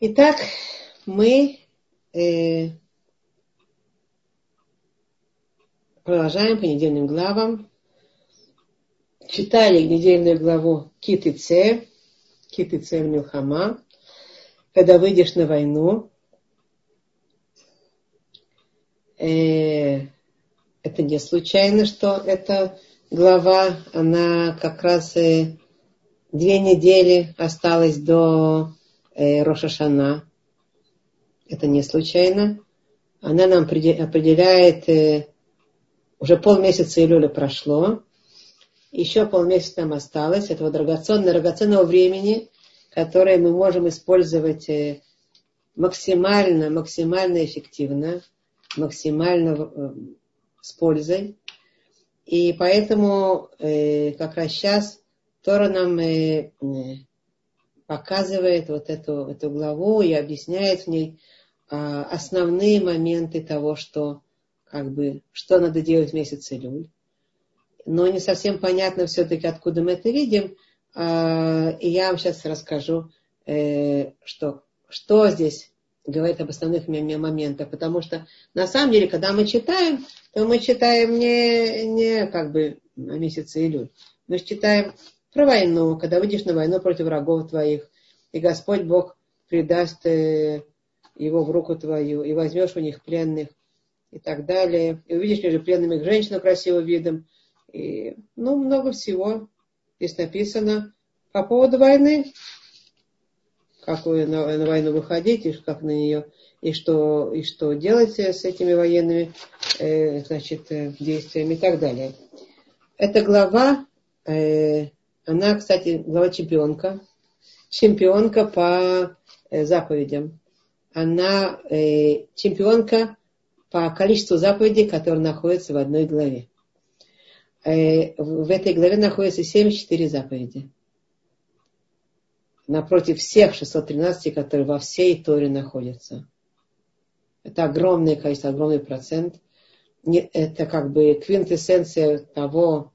Итак, мы э, продолжаем по недельным главам. Читали недельную главу Китыце, Китыце Милхама, когда выйдешь на войну. Э, это не случайно, что эта глава, она как раз э, две недели осталась до э, Рошашана. Это не случайно. Она нам определяет, э, уже полмесяца Илюля прошло, еще полмесяца нам осталось, этого драгоценного, драгоценного времени, которое мы можем использовать э, максимально, максимально эффективно, максимально э, с пользой. И поэтому как раз сейчас Тора нам э, показывает вот эту, эту главу и объясняет в ней а, основные моменты того, что как бы, что надо делать в месяц Илюль. Но не совсем понятно все-таки, откуда мы это видим. А, и я вам сейчас расскажу, э, что, что здесь говорит об основных моментах. Потому что на самом деле, когда мы читаем, то мы читаем не, не как бы о месяце Илюль. Мы читаем про войну, когда выйдешь на войну против врагов твоих, и Господь Бог придаст э, его в руку твою, и возьмешь у них пленных, и так далее. И увидишь между пленными женщину красивым видом. И, ну, много всего здесь написано по поводу войны. Как вы на, на войну выходите, как на нее, и что, и что делать с этими военными э, значит, э, действиями и так далее. Эта глава э, она, кстати, глава чемпионка. Чемпионка по э, заповедям. Она э, чемпионка по количеству заповедей, которые находятся в одной главе. Э, в этой главе находится 74 заповеди. Напротив всех 613, которые во всей Торе находятся. Это огромное количество, огромный процент. Это как бы квинтэссенция того,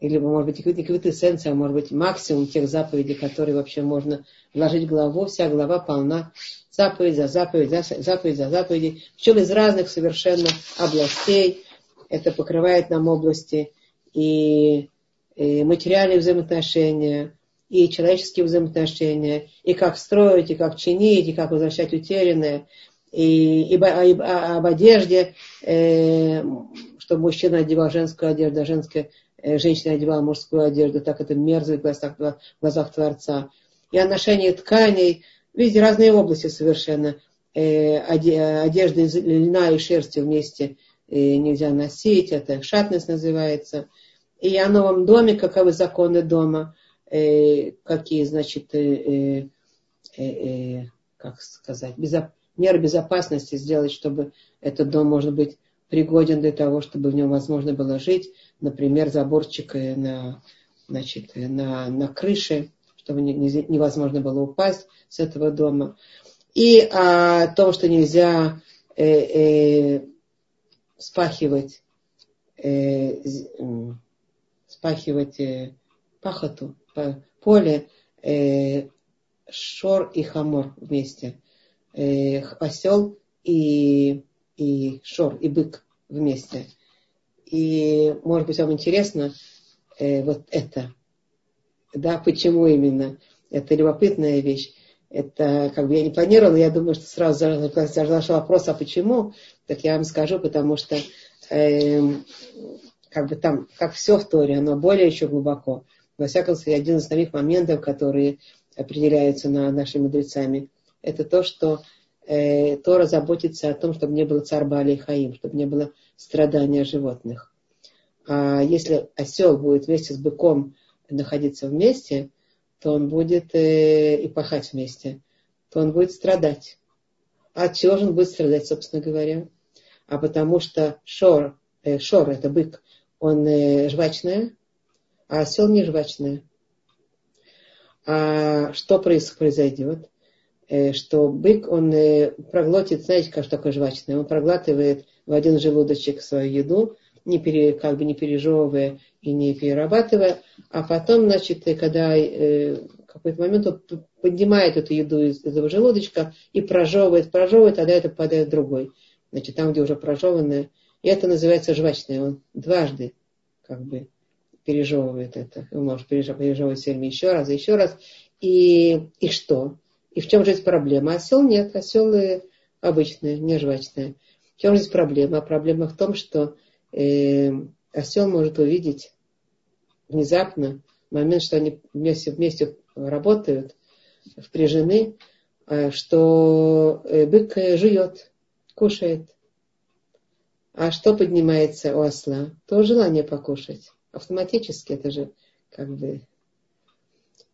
или, может быть, не квитэссенция, а может быть, максимум тех заповедей, которые вообще можно вложить в главу. Вся глава полна заповедь за заповедь, за заповедь за заповедей, причем из разных совершенно областей. Это покрывает нам области и, и материальные взаимоотношения, и человеческие взаимоотношения, и как строить, и как чинить, и как возвращать утерянное, и, и, и об одежде, э, чтобы мужчина одевал женскую одежду, а женская женщина одевала мужскую одежду, так это мерзость в глазах, в глазах Творца. И о ношении тканей, видите, разные области совершенно. Э, одежды из льна и шерсти вместе э, нельзя носить, это шатность называется. И о новом доме, каковы законы дома, какие, значит, как сказать, меры безопасности сделать, чтобы этот дом, может быть, пригоден для того, чтобы в нем возможно было жить, например, заборчик на, значит, на, на крыше, чтобы не, не, невозможно было упасть с этого дома. И о том, что нельзя э, э, спахивать, э, спахивать э, пахоту, поле, э, шор и хамор вместе. Э, осел и и шор, и бык вместе. И, может быть, вам интересно э, вот это. Да, почему именно? Это любопытная вещь. Это как бы я не планировала, я думаю, что сразу зашел вопрос, а почему? Так я вам скажу, потому что э, как бы там, как все в Торе, оно более еще глубоко. Во всяком случае, один из основных моментов, которые определяются на, нашими мудрецами, это то, что э, Тора заботится о том, чтобы не было царбали и хаим, чтобы не было страдания животных. А если осел будет вместе с быком находиться вместе, то он будет э, и пахать вместе, то он будет страдать. А от чего же он будет страдать, собственно говоря? А потому что шор, э, шор это бык, он э, жвачная, а осел не жвачная. А что произойдет? Э, что бык, он э, проглотит, знаете, как такое жвачное, он проглатывает в один желудочек свою еду, не пере, как бы не пережевывая и не перерабатывая, а потом, значит, э, когда э, какой-то момент он поднимает эту еду из этого желудочка и прожевывает, прожевывает, тогда это попадает в другой. Значит, там, где уже прожеванное. И это называется жвачное. Он дважды как бы пережевывает это. Он может пережевывать все время еще раз еще раз. И, и что? И в чем же здесь проблема? Осел нет. Осел обычный, не жвачный. В чем же здесь проблема? Проблема в том, что э, осел может увидеть внезапно момент, что они вместе, вместе работают, впряжены, э, что э, бык э, жует, кушает. А что поднимается у осла? То желание покушать. Автоматически это же как бы...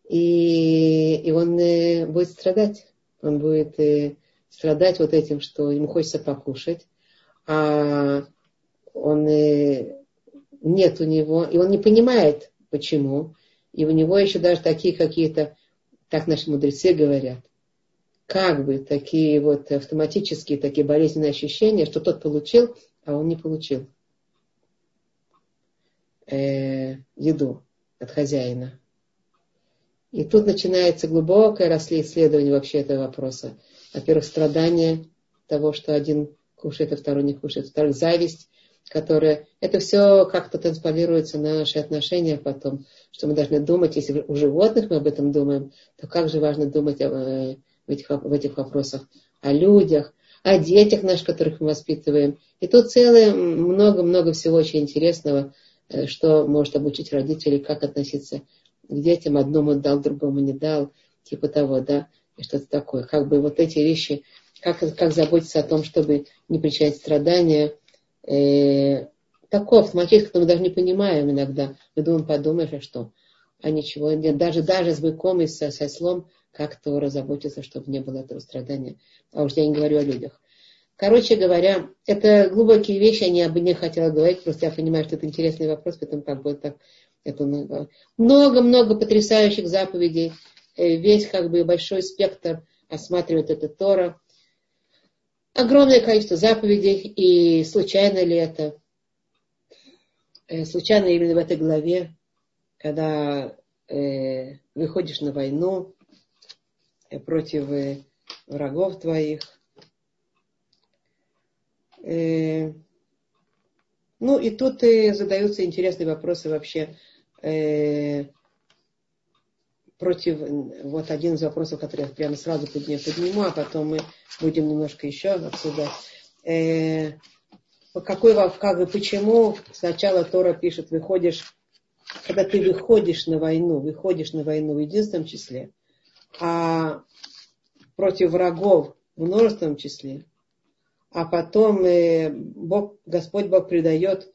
И, и он будет страдать. Он будет страдать вот этим, что ему хочется покушать, а он нет у него, и он не понимает, почему. И у него еще даже такие какие-то, так наши мудрецы говорят, как бы такие вот автоматические, такие болезненные ощущения, что тот получил, а он не получил э, еду от хозяина. И тут начинается глубокое исследование вообще этого вопроса. Во-первых, страдание того, что один кушает, а второй не кушает. Во-вторых, зависть, которая... Это все как-то трансформируется на наши отношения потом, что мы должны думать, если у животных мы об этом думаем, то как же важно думать э, в этих, в этих вопросах о людях, о детях наших, которых мы воспитываем. И тут целое много-много всего очень интересного, э, что может обучить родителей, как относиться детям. Одному дал, другому не дал, типа того, да, и что-то такое. Как бы вот эти вещи, как, как заботиться о том, чтобы не причинять страдания, э, такой автоматически, что мы даже не понимаем иногда. Мы думаем, подумаешь, а что? А ничего нет. Даже, даже с быком и со, со слом как Тора заботится, чтобы не было этого страдания. А уж я не говорю о людях. Короче говоря, это глубокие вещи, я бы не хотела говорить, просто я понимаю, что это интересный вопрос, поэтому как бы так это много-много потрясающих заповедей, э, весь как бы большой спектр осматривает это Тора огромное количество заповедей, и случайно ли это? Э, случайно именно в этой главе, когда э, выходишь на войну э, против врагов твоих. Э, ну и тут э, задаются интересные вопросы вообще. Э, против, вот один из вопросов, который я прямо сразу подниму, а потом мы будем немножко еще обсуждать. Э, какой, как почему сначала Тора пишет, выходишь, когда ты выходишь на войну, выходишь на войну в единственном числе, а против врагов в множественном числе, а потом э, Бог, Господь Бог предает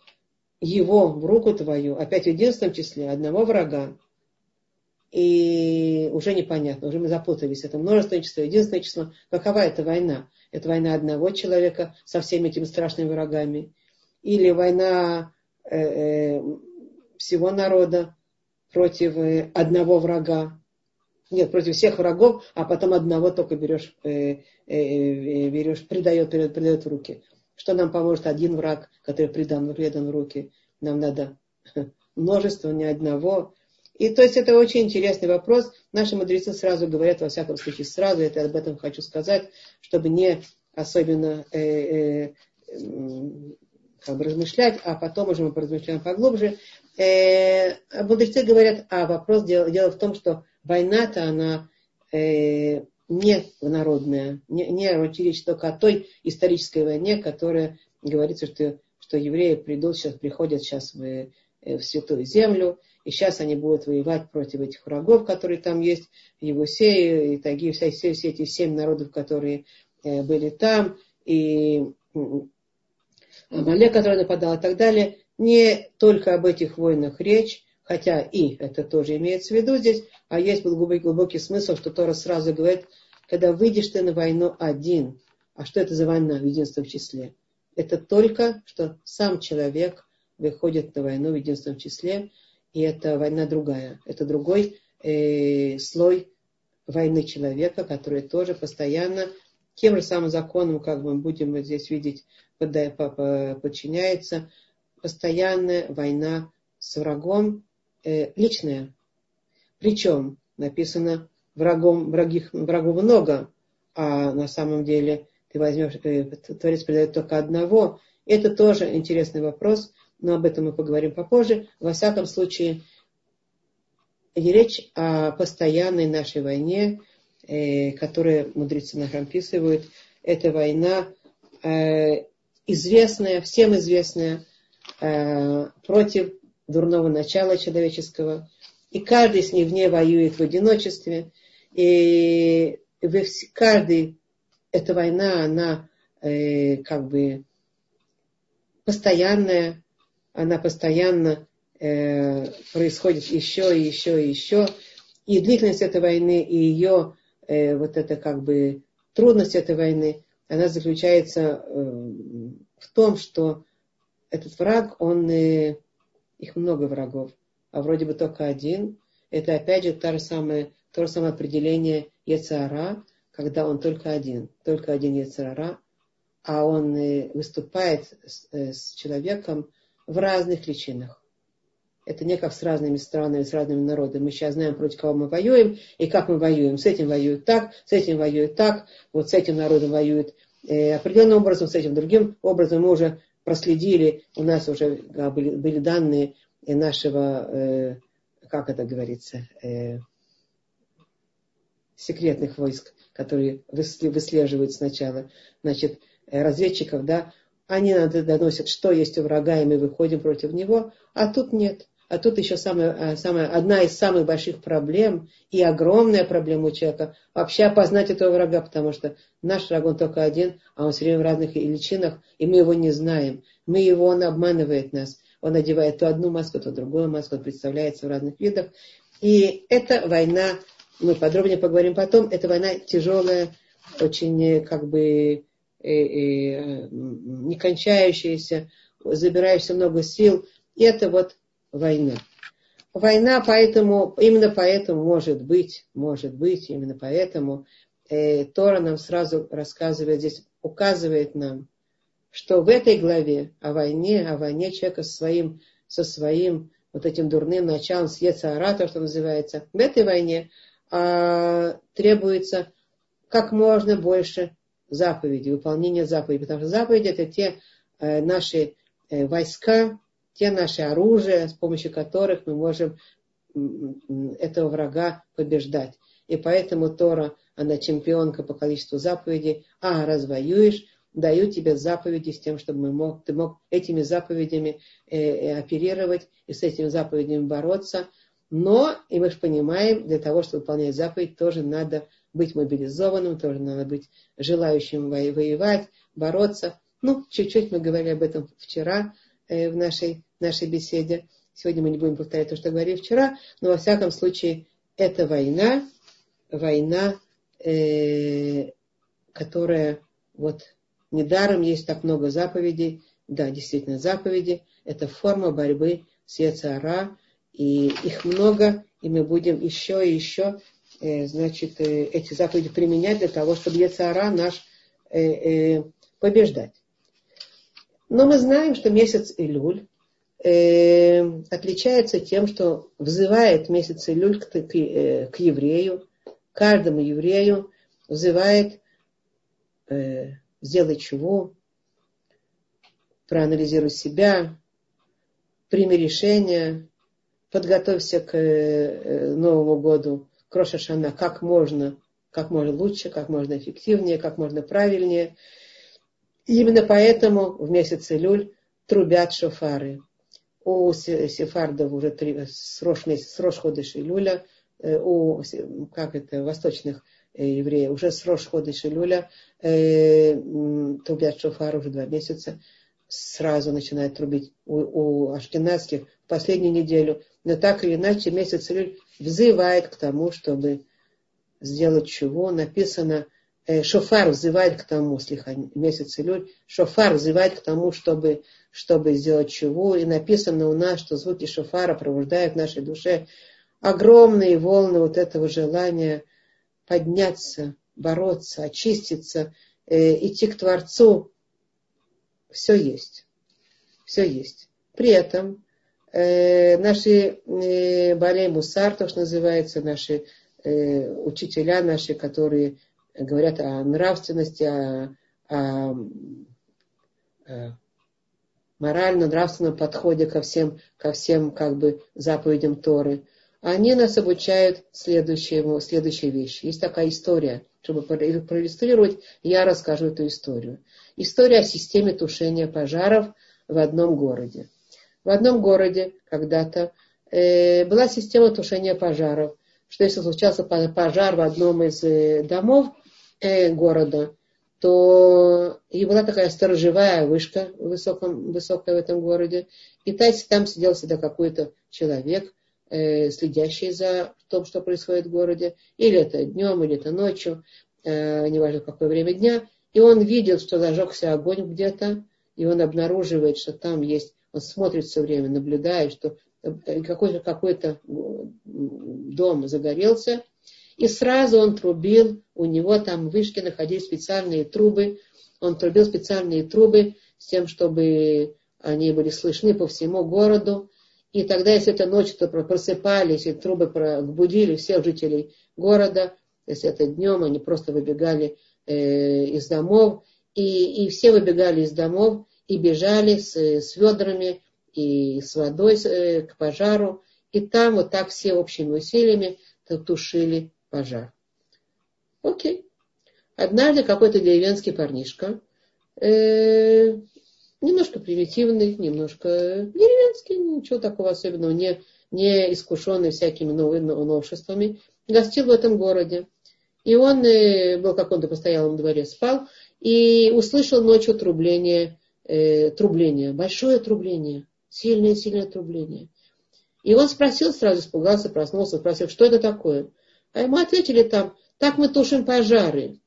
его в руку твою, опять в единственном числе, одного врага, и уже непонятно, уже мы запутались. Это множественное число, единственное число. Какова это война? Это война одного человека со всеми этими страшными врагами? Или война э, э, всего народа против э, одного врага? Нет, против всех врагов, а потом одного только берешь, э, э, э берешь предает, предает, предает в руки. Что нам поможет один враг, который предан, предан в руки? Нам надо множество, не одного. И то есть это очень интересный вопрос. Наши мудрецы сразу говорят, во всяком случае, сразу, это об этом хочу сказать, чтобы не особенно э, э, как бы размышлять, а потом уже мы поразмышляем поглубже. Э, мудрецы говорят, а вопрос, дело, дело в том, что война-то она э, не народная, не, не речь только о той исторической войне, которая говорится, что, что евреи придут, сейчас приходят сейчас в, э, в Святую Землю, и сейчас они будут воевать против этих врагов, которые там есть, Евусеи, и Таги, все, все, все эти семь народов, которые э, были там, и Амалек, который нападал и так далее. Не только об этих войнах речь, хотя и это тоже имеется в виду здесь, а есть глубокий, глубокий смысл, что Тора сразу говорит, когда выйдешь ты на войну один, а что это за война в единственном числе? Это только, что сам человек выходит на войну в единственном числе, и это война другая. Это другой э, слой войны человека, который тоже постоянно тем же самым законом, как мы будем здесь видеть, подчиняется постоянная война с врагом, э, личная. Причем написано врагом, врагих, врагов много, а на самом деле ты возьмешь, э, Творец предает только одного. Это тоже интересный вопрос, но об этом мы поговорим попозже. Во всяком случае, речь о постоянной нашей войне, э, которую мудрецы нам описывают. Это война э, известная, всем известная, против дурного начала человеческого. И каждый с них в ней воюет в одиночестве. И каждый эта война, она э, как бы постоянная, она постоянно э, происходит еще и еще и еще. И длительность этой войны, и ее э, вот это как бы трудность этой войны, она заключается э, в том, что этот враг, он, э, их много врагов, а вроде бы только один. Это опять же то же самое, то же самое определение Ецара, когда он только один, только один Ецарара, а он выступает с, э, с человеком в разных личинах. Это не как с разными странами, с разными народами. Мы сейчас знаем, против кого мы воюем и как мы воюем. С этим воюют так, с этим воюют так, вот с этим народом воюют э, определенным образом, с этим другим образом. Мы уже проследили, у нас уже а, были, были данные нашего, э, как это говорится, э, секретных войск, которые выслеживают сначала, значит, э, разведчиков, да, они нам доносят, что есть у врага, и мы выходим против него, а тут нет. А тут еще самая, э, самая, одна из самых больших проблем и огромная проблема у человека вообще опознать этого врага, потому что наш враг, он только один, а он все время в разных личинах, и мы его не знаем. Мы его, он обманывает нас. Он одевает то одну маску, то другую маску, он представляется в разных видах. И это война мы подробнее поговорим потом. Эта война тяжелая, очень э, как бы э, э, не кончающаяся, забирающая много сил. И это вот война. Война поэтому, именно поэтому может быть, может быть, именно поэтому э, Тора нам сразу рассказывает здесь, указывает нам, что в этой главе о войне, о войне человека со своим, со своим вот этим дурным началом, с Ецаара, то, что называется, в этой войне а, требуется как можно больше заповедей, выполнения заповедей, потому что заповеди это те э, наши э, войска, те наши оружия, с помощью которых мы можем этого врага побеждать. И поэтому Тора, она чемпионка по количеству заповедей. А, развоюешь, даю тебе заповеди с тем, чтобы мы мог, ты мог этими заповедями э, э, оперировать и с этими заповедями бороться – но, и мы же понимаем, для того, чтобы выполнять заповедь, тоже надо быть мобилизованным, тоже надо быть желающим воевать, бороться. Ну, чуть-чуть мы говорили об этом вчера в нашей, нашей беседе. Сегодня мы не будем повторять то, что говорили вчера, но во всяком случае это война, война, э, которая вот недаром есть так много заповедей. Да, действительно, заповеди – это форма борьбы с Яцара, и их много, и мы будем еще и еще, э, значит, э, эти заповеди применять для того, чтобы Ецара наш э, побеждать. Но мы знаем, что месяц Илюль отличается тем, что взывает месяц Илюль к, к, к еврею, каждому еврею взывает сделай чего, проанализируй себя, прими решение, подготовься к э, Новому году, к Рошашана, как можно, как можно лучше, как можно эффективнее, как можно правильнее. И именно поэтому в месяц Илюль трубят шофары. У сефардов уже три, с месяц, с Ходыш Илюля, э, у как это, восточных э, евреев, уже с Ходыш Илюля э, трубят шофары уже два месяца сразу начинает трубить у, у ашкенадских последнюю неделю. Но так или иначе месяц Илюль взывает к тому, чтобы сделать чего. Написано, шофар взывает к тому, слегка, месяц Илюль, шофар взывает к тому, чтобы, чтобы сделать чего. И написано у нас, что звуки шофара пробуждают в нашей душе огромные волны вот этого желания подняться, бороться, очиститься, э, идти к Творцу, все есть. Все есть. При этом э, наши э, Балей Мусар, то, что называется, наши э, учителя наши, которые говорят о нравственности, о, о, о морально-нравственном подходе ко всем, ко всем как бы заповедям Торы. Они нас обучают следующему, следующей вещи. Есть такая история. Чтобы проиллюстрировать, я расскажу эту историю. История о системе тушения пожаров в одном городе. В одном городе когда-то э, была система тушения пожаров, что если случался пожар в одном из э, домов э, города, то и была такая сторожевая вышка высоком, высокая в этом городе. И там сидел всегда какой-то человек, э, следящий за том, что происходит в городе. Или это днем, или это ночью, э, неважно какое время дня. И он видел, что зажегся огонь где-то, и он обнаруживает, что там есть, он смотрит все время, наблюдает, что э, какой-то какой дом загорелся, и сразу он трубил, у него там в вышке находились специальные трубы, он трубил специальные трубы с тем, чтобы они были слышны по всему городу. И тогда, если это ночью, то просыпались, и трубы будили всех жителей города, если это днем, они просто выбегали э, из домов, и, и все выбегали из домов и бежали с, с ведрами и с водой э, к пожару, и там вот так все общими усилиями тушили пожар. Окей. Однажды какой-то деревенский парнишка, э, немножко примитивный, немножко деревенский, ничего такого особенного, не, не искушенный всякими новыми новшествами, гостил в этом городе. И он э, был в каком-то постоялом дворе, спал, и услышал ночью трубление, э, трубление, большое трубление, сильное-сильное трубление. И он спросил, сразу испугался, проснулся, спросил, что это такое. А ему ответили там, так мы тушим пожары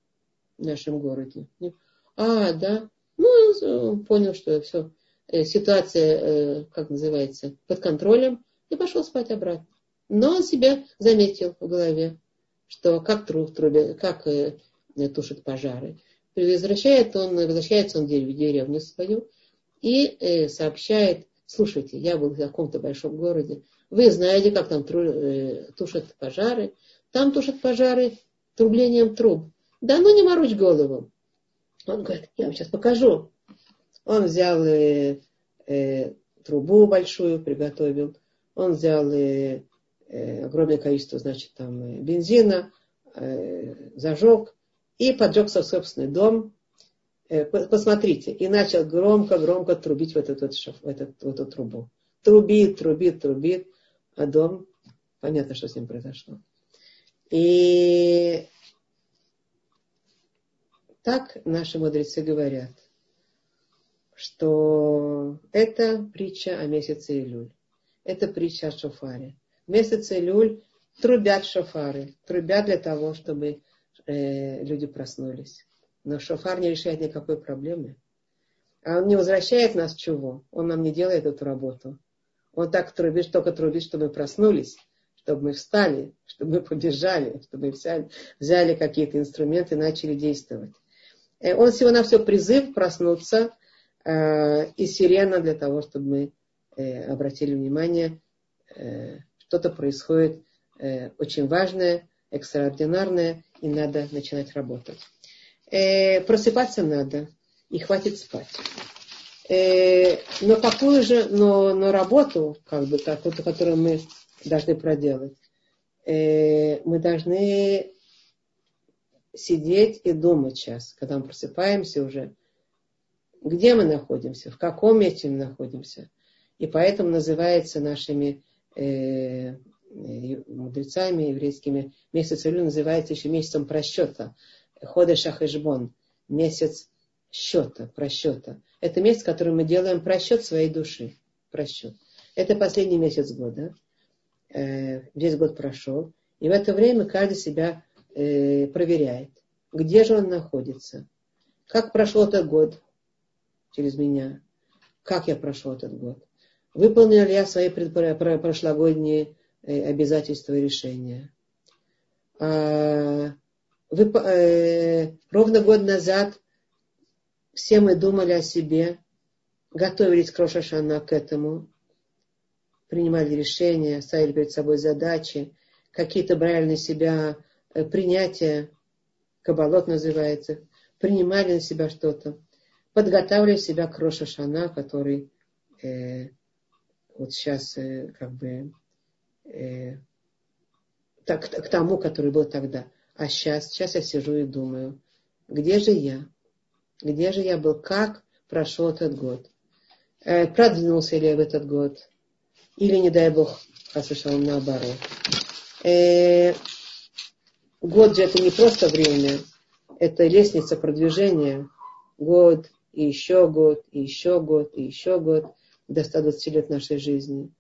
в нашем городе. А, да. Ну, понял, что все, э, ситуация, э, как называется, под контролем, и пошел спать обратно. Но он себя заметил в голове, что как труд трубе, как э, тушат пожары. Возвращает он, возвращается он в деревню свою и сообщает, слушайте, я был в каком-то большом городе, вы знаете, как там тушат пожары, там тушат пожары трублением труб. Да ну не морочь голову. Он говорит, я вам сейчас покажу. Он взял э, э, трубу большую, приготовил. Он взял э, э, огромное количество, значит, там э, бензина, э, зажег и поджег свой собственный дом. Э, посмотрите. И начал громко-громко трубить в, этот, в, этот, в, этот, в эту трубу. Трубит, трубит, трубит. А дом, понятно, что с ним произошло. И так наши мудрецы говорят, что это притча о месяце Илюль. Это притча о шофаре. В месяце Илюль трубят шофары. Трубят для того, чтобы э, люди проснулись. Но шофар не решает никакой проблемы. А он не возвращает нас чего? Он нам не делает эту работу. Он так трубит, только трубит, чтобы мы проснулись чтобы мы встали, чтобы мы побежали, чтобы мы взяли, взяли какие-то инструменты и начали действовать. Э, он всего на все призыв проснуться э, и сирена для того, чтобы мы э, обратили внимание, э, что-то происходит э, очень важное, экстраординарное, и надо начинать работать. Э, просыпаться надо, и хватит спать. Э, но какую же, но, но работу, как бы, какую-то, которую мы должны проделать. Э, мы должны сидеть и думать сейчас, когда мы просыпаемся уже, где мы находимся, в каком месте мы находимся. И поэтому называется нашими э, мудрецами еврейскими месяц Илю называется еще месяцем просчета. Хода Шахешбон. Месяц счета, просчета. Это месяц, в котором мы делаем просчет своей души. Просчет. Это последний месяц года э, весь год прошел, и в это время каждый себя э, проверяет, где же он находится, как прошел этот год через меня, как я прошел этот год, выполнил ли я свои прошлогодние э, обязательства и решения. А, э, ровно год назад все мы думали о себе, готовились к Рошашана к этому, принимали решения, ставили перед собой задачи, какие-то брали на себя э, принятия, кабалот называется, принимали на себя что-то, подготавливали себя к Роша Шана, который э, вот сейчас э, как бы э, так, к тому, который был тогда. А сейчас, сейчас я сижу и думаю, где же я? Где же я был? Как прошел этот год? Э, продвинулся ли я в этот год? Или, не дай Бог, послушал наоборот. Э, год же это не просто время, это лестница продвижения. Год, и еще год, и еще год, и еще год до 120 лет нашей жизни.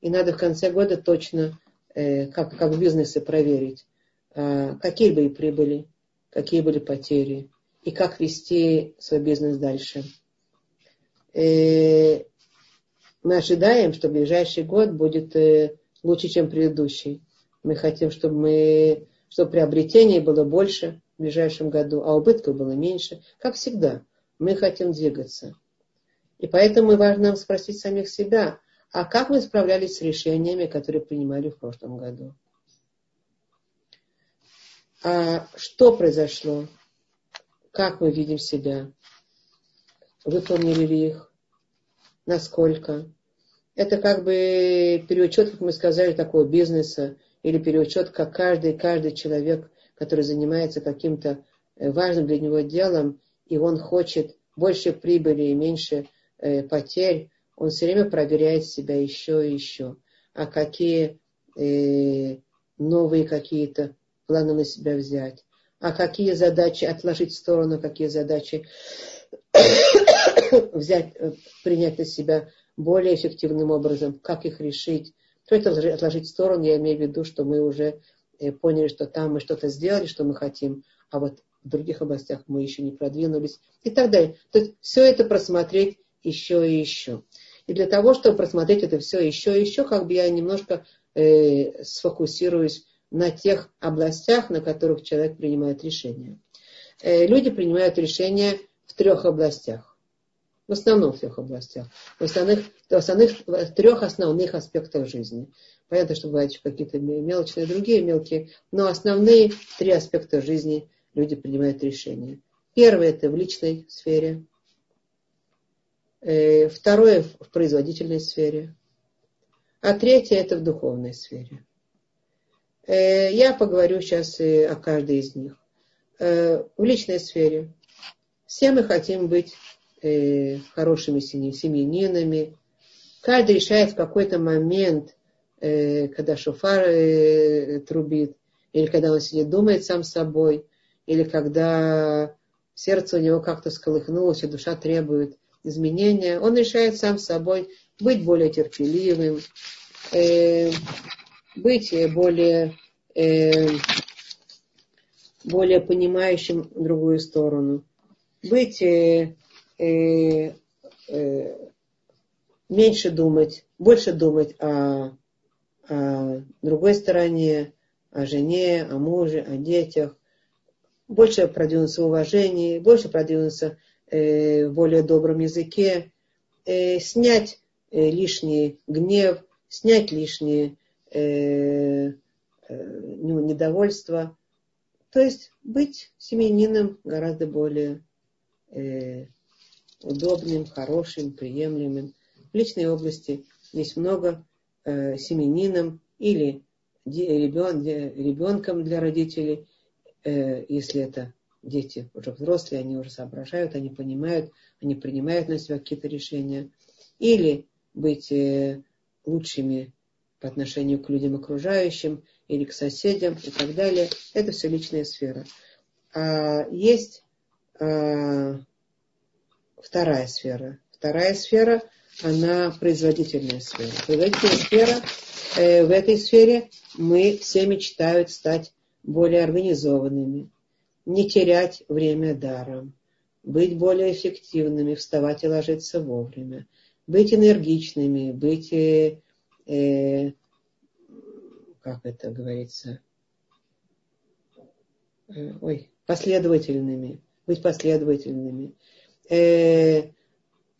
И надо в конце года точно, э, как, как в бизнесе, проверить, э, какие были прибыли, какие были потери, и как вести свой бизнес дальше. Э, мы ожидаем, что ближайший год будет э, лучше, чем предыдущий. Мы хотим, чтобы, мы, чтобы приобретений было больше в ближайшем году, а убытков было меньше. Как всегда, мы хотим двигаться. И поэтому важно нам спросить самих себя, а как мы справлялись с решениями, которые принимали в прошлом году? А что произошло? Как мы видим себя? Выполнили ли их? Насколько? Это как бы переучет, как мы сказали, такого бизнеса, или переучет, как каждый, каждый человек, который занимается каким-то э, важным для него делом, и он хочет больше прибыли и меньше э, потерь, он все время проверяет себя еще и еще. А какие э, новые какие-то планы на себя взять, а какие задачи отложить в сторону, какие задачи взять, э, принять на себя более эффективным образом, как их решить. То это отложить в сторону, я имею в виду, что мы уже э, поняли, что там мы что-то сделали, что мы хотим, а вот в других областях мы еще не продвинулись и так далее. То есть все это просмотреть еще и еще. И для того, чтобы просмотреть это все еще и еще, как бы я немножко э, сфокусируюсь на тех областях, на которых человек принимает решения. Э, люди принимают решения в трех областях. В основном в трех областях. В основных, в основных в трех основных аспектах жизни. Понятно, что бывают какие-то мелочные другие мелкие, но основные три аспекта жизни люди принимают решения. Первое это в личной сфере. Э, второе в производительной сфере. А третье это в духовной сфере. Э, я поговорю сейчас о каждой из них. Э, в личной сфере. Все мы хотим быть хорошими семьянинами. Каждый решает в какой-то момент, когда шофар трубит, или когда он сидит, думает сам собой, или когда сердце у него как-то сколыхнулось, и душа требует изменения, он решает сам собой быть более терпеливым, э, быть более, э, более понимающим другую сторону, быть э, э, э, меньше думать, больше думать о, о другой стороне, о жене, о муже, о детях, больше продвинуться в уважении, больше продвинуться э, в более добром языке, э, снять э, лишний гнев, снять лишнее э, э, недовольство. То есть быть семьянином гораздо более э, удобным, хорошим, приемлемым. В личной области есть много э, семьянином или ребен, ребенком для родителей, Э, если это дети уже взрослые, они уже соображают, они понимают, они принимают на себя какие-то решения. Или быть э, лучшими по отношению к людям окружающим или к соседям и так далее. Это все личная сфера. А есть а, вторая сфера. Вторая сфера, она производительная сфера. Производительная сфера, э, в этой сфере мы все мечтают стать более организованными, не терять время даром, быть более эффективными, вставать и ложиться вовремя, быть энергичными, быть, э, э, как это говорится, э, ой, последовательными, быть последовательными, э,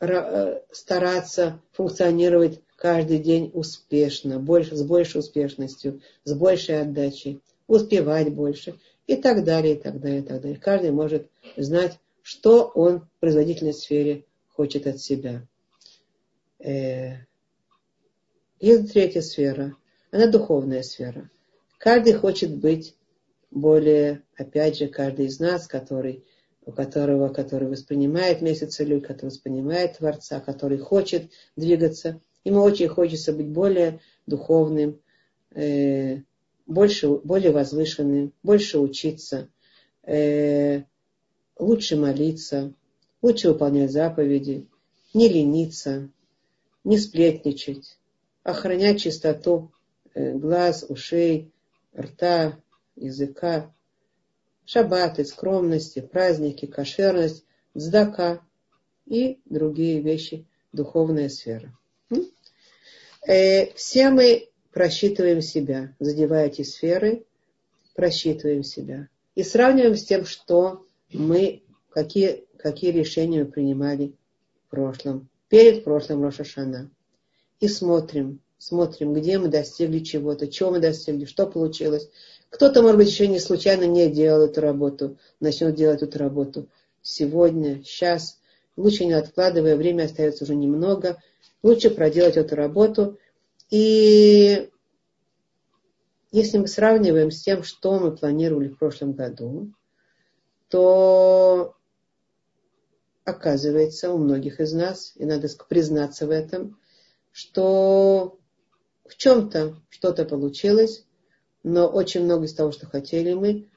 э стараться функционировать каждый день успешно, больше, с большей успешностью, с большей отдачей, успевать больше и так далее, и так далее, и так далее. Каждый может знать, что он в производительной сфере хочет от себя. Э, и третья сфера, она духовная сфера. Каждый хочет быть более, опять же, каждый из нас, который, у которого, который воспринимает месяц Илюль, который воспринимает Творца, который хочет двигаться, ему очень хочется быть более духовным, э, больше, более возвышенным, больше учиться, э, лучше молиться, лучше выполнять заповеди, не лениться, не сплетничать, охранять чистоту э, глаз, ушей, рта, языка, шаббаты, скромности, праздники, кошерность, дздака и другие вещи, духовная сфера. Э, все мы просчитываем себя, задевая эти сферы, просчитываем себя и сравниваем с тем, что мы, какие, какие решения мы принимали в прошлом, перед прошлым Рошашана. И смотрим, смотрим, где мы достигли чего-то, чего мы достигли, что получилось. Кто-то, может быть, еще не случайно не делал эту работу, начнет делать эту работу сегодня, сейчас. Лучше не откладывая, время остается уже немного. Лучше проделать эту работу. И если мы сравниваем с тем, что мы планировали в прошлом году, то оказывается у многих из нас, и надо признаться в этом, что в чем-то что-то получилось, но очень много из того, что хотели мы,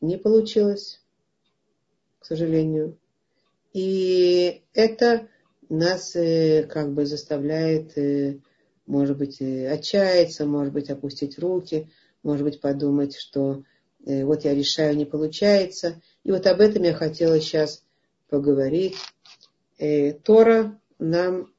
не получилось, к сожалению. И это нас э, как бы заставляет, э, может быть, э, отчаяться, может быть, опустить руки, может быть, подумать, что вот я решаю, не получается – и вот об этом я хотела сейчас поговорить. Тора нам,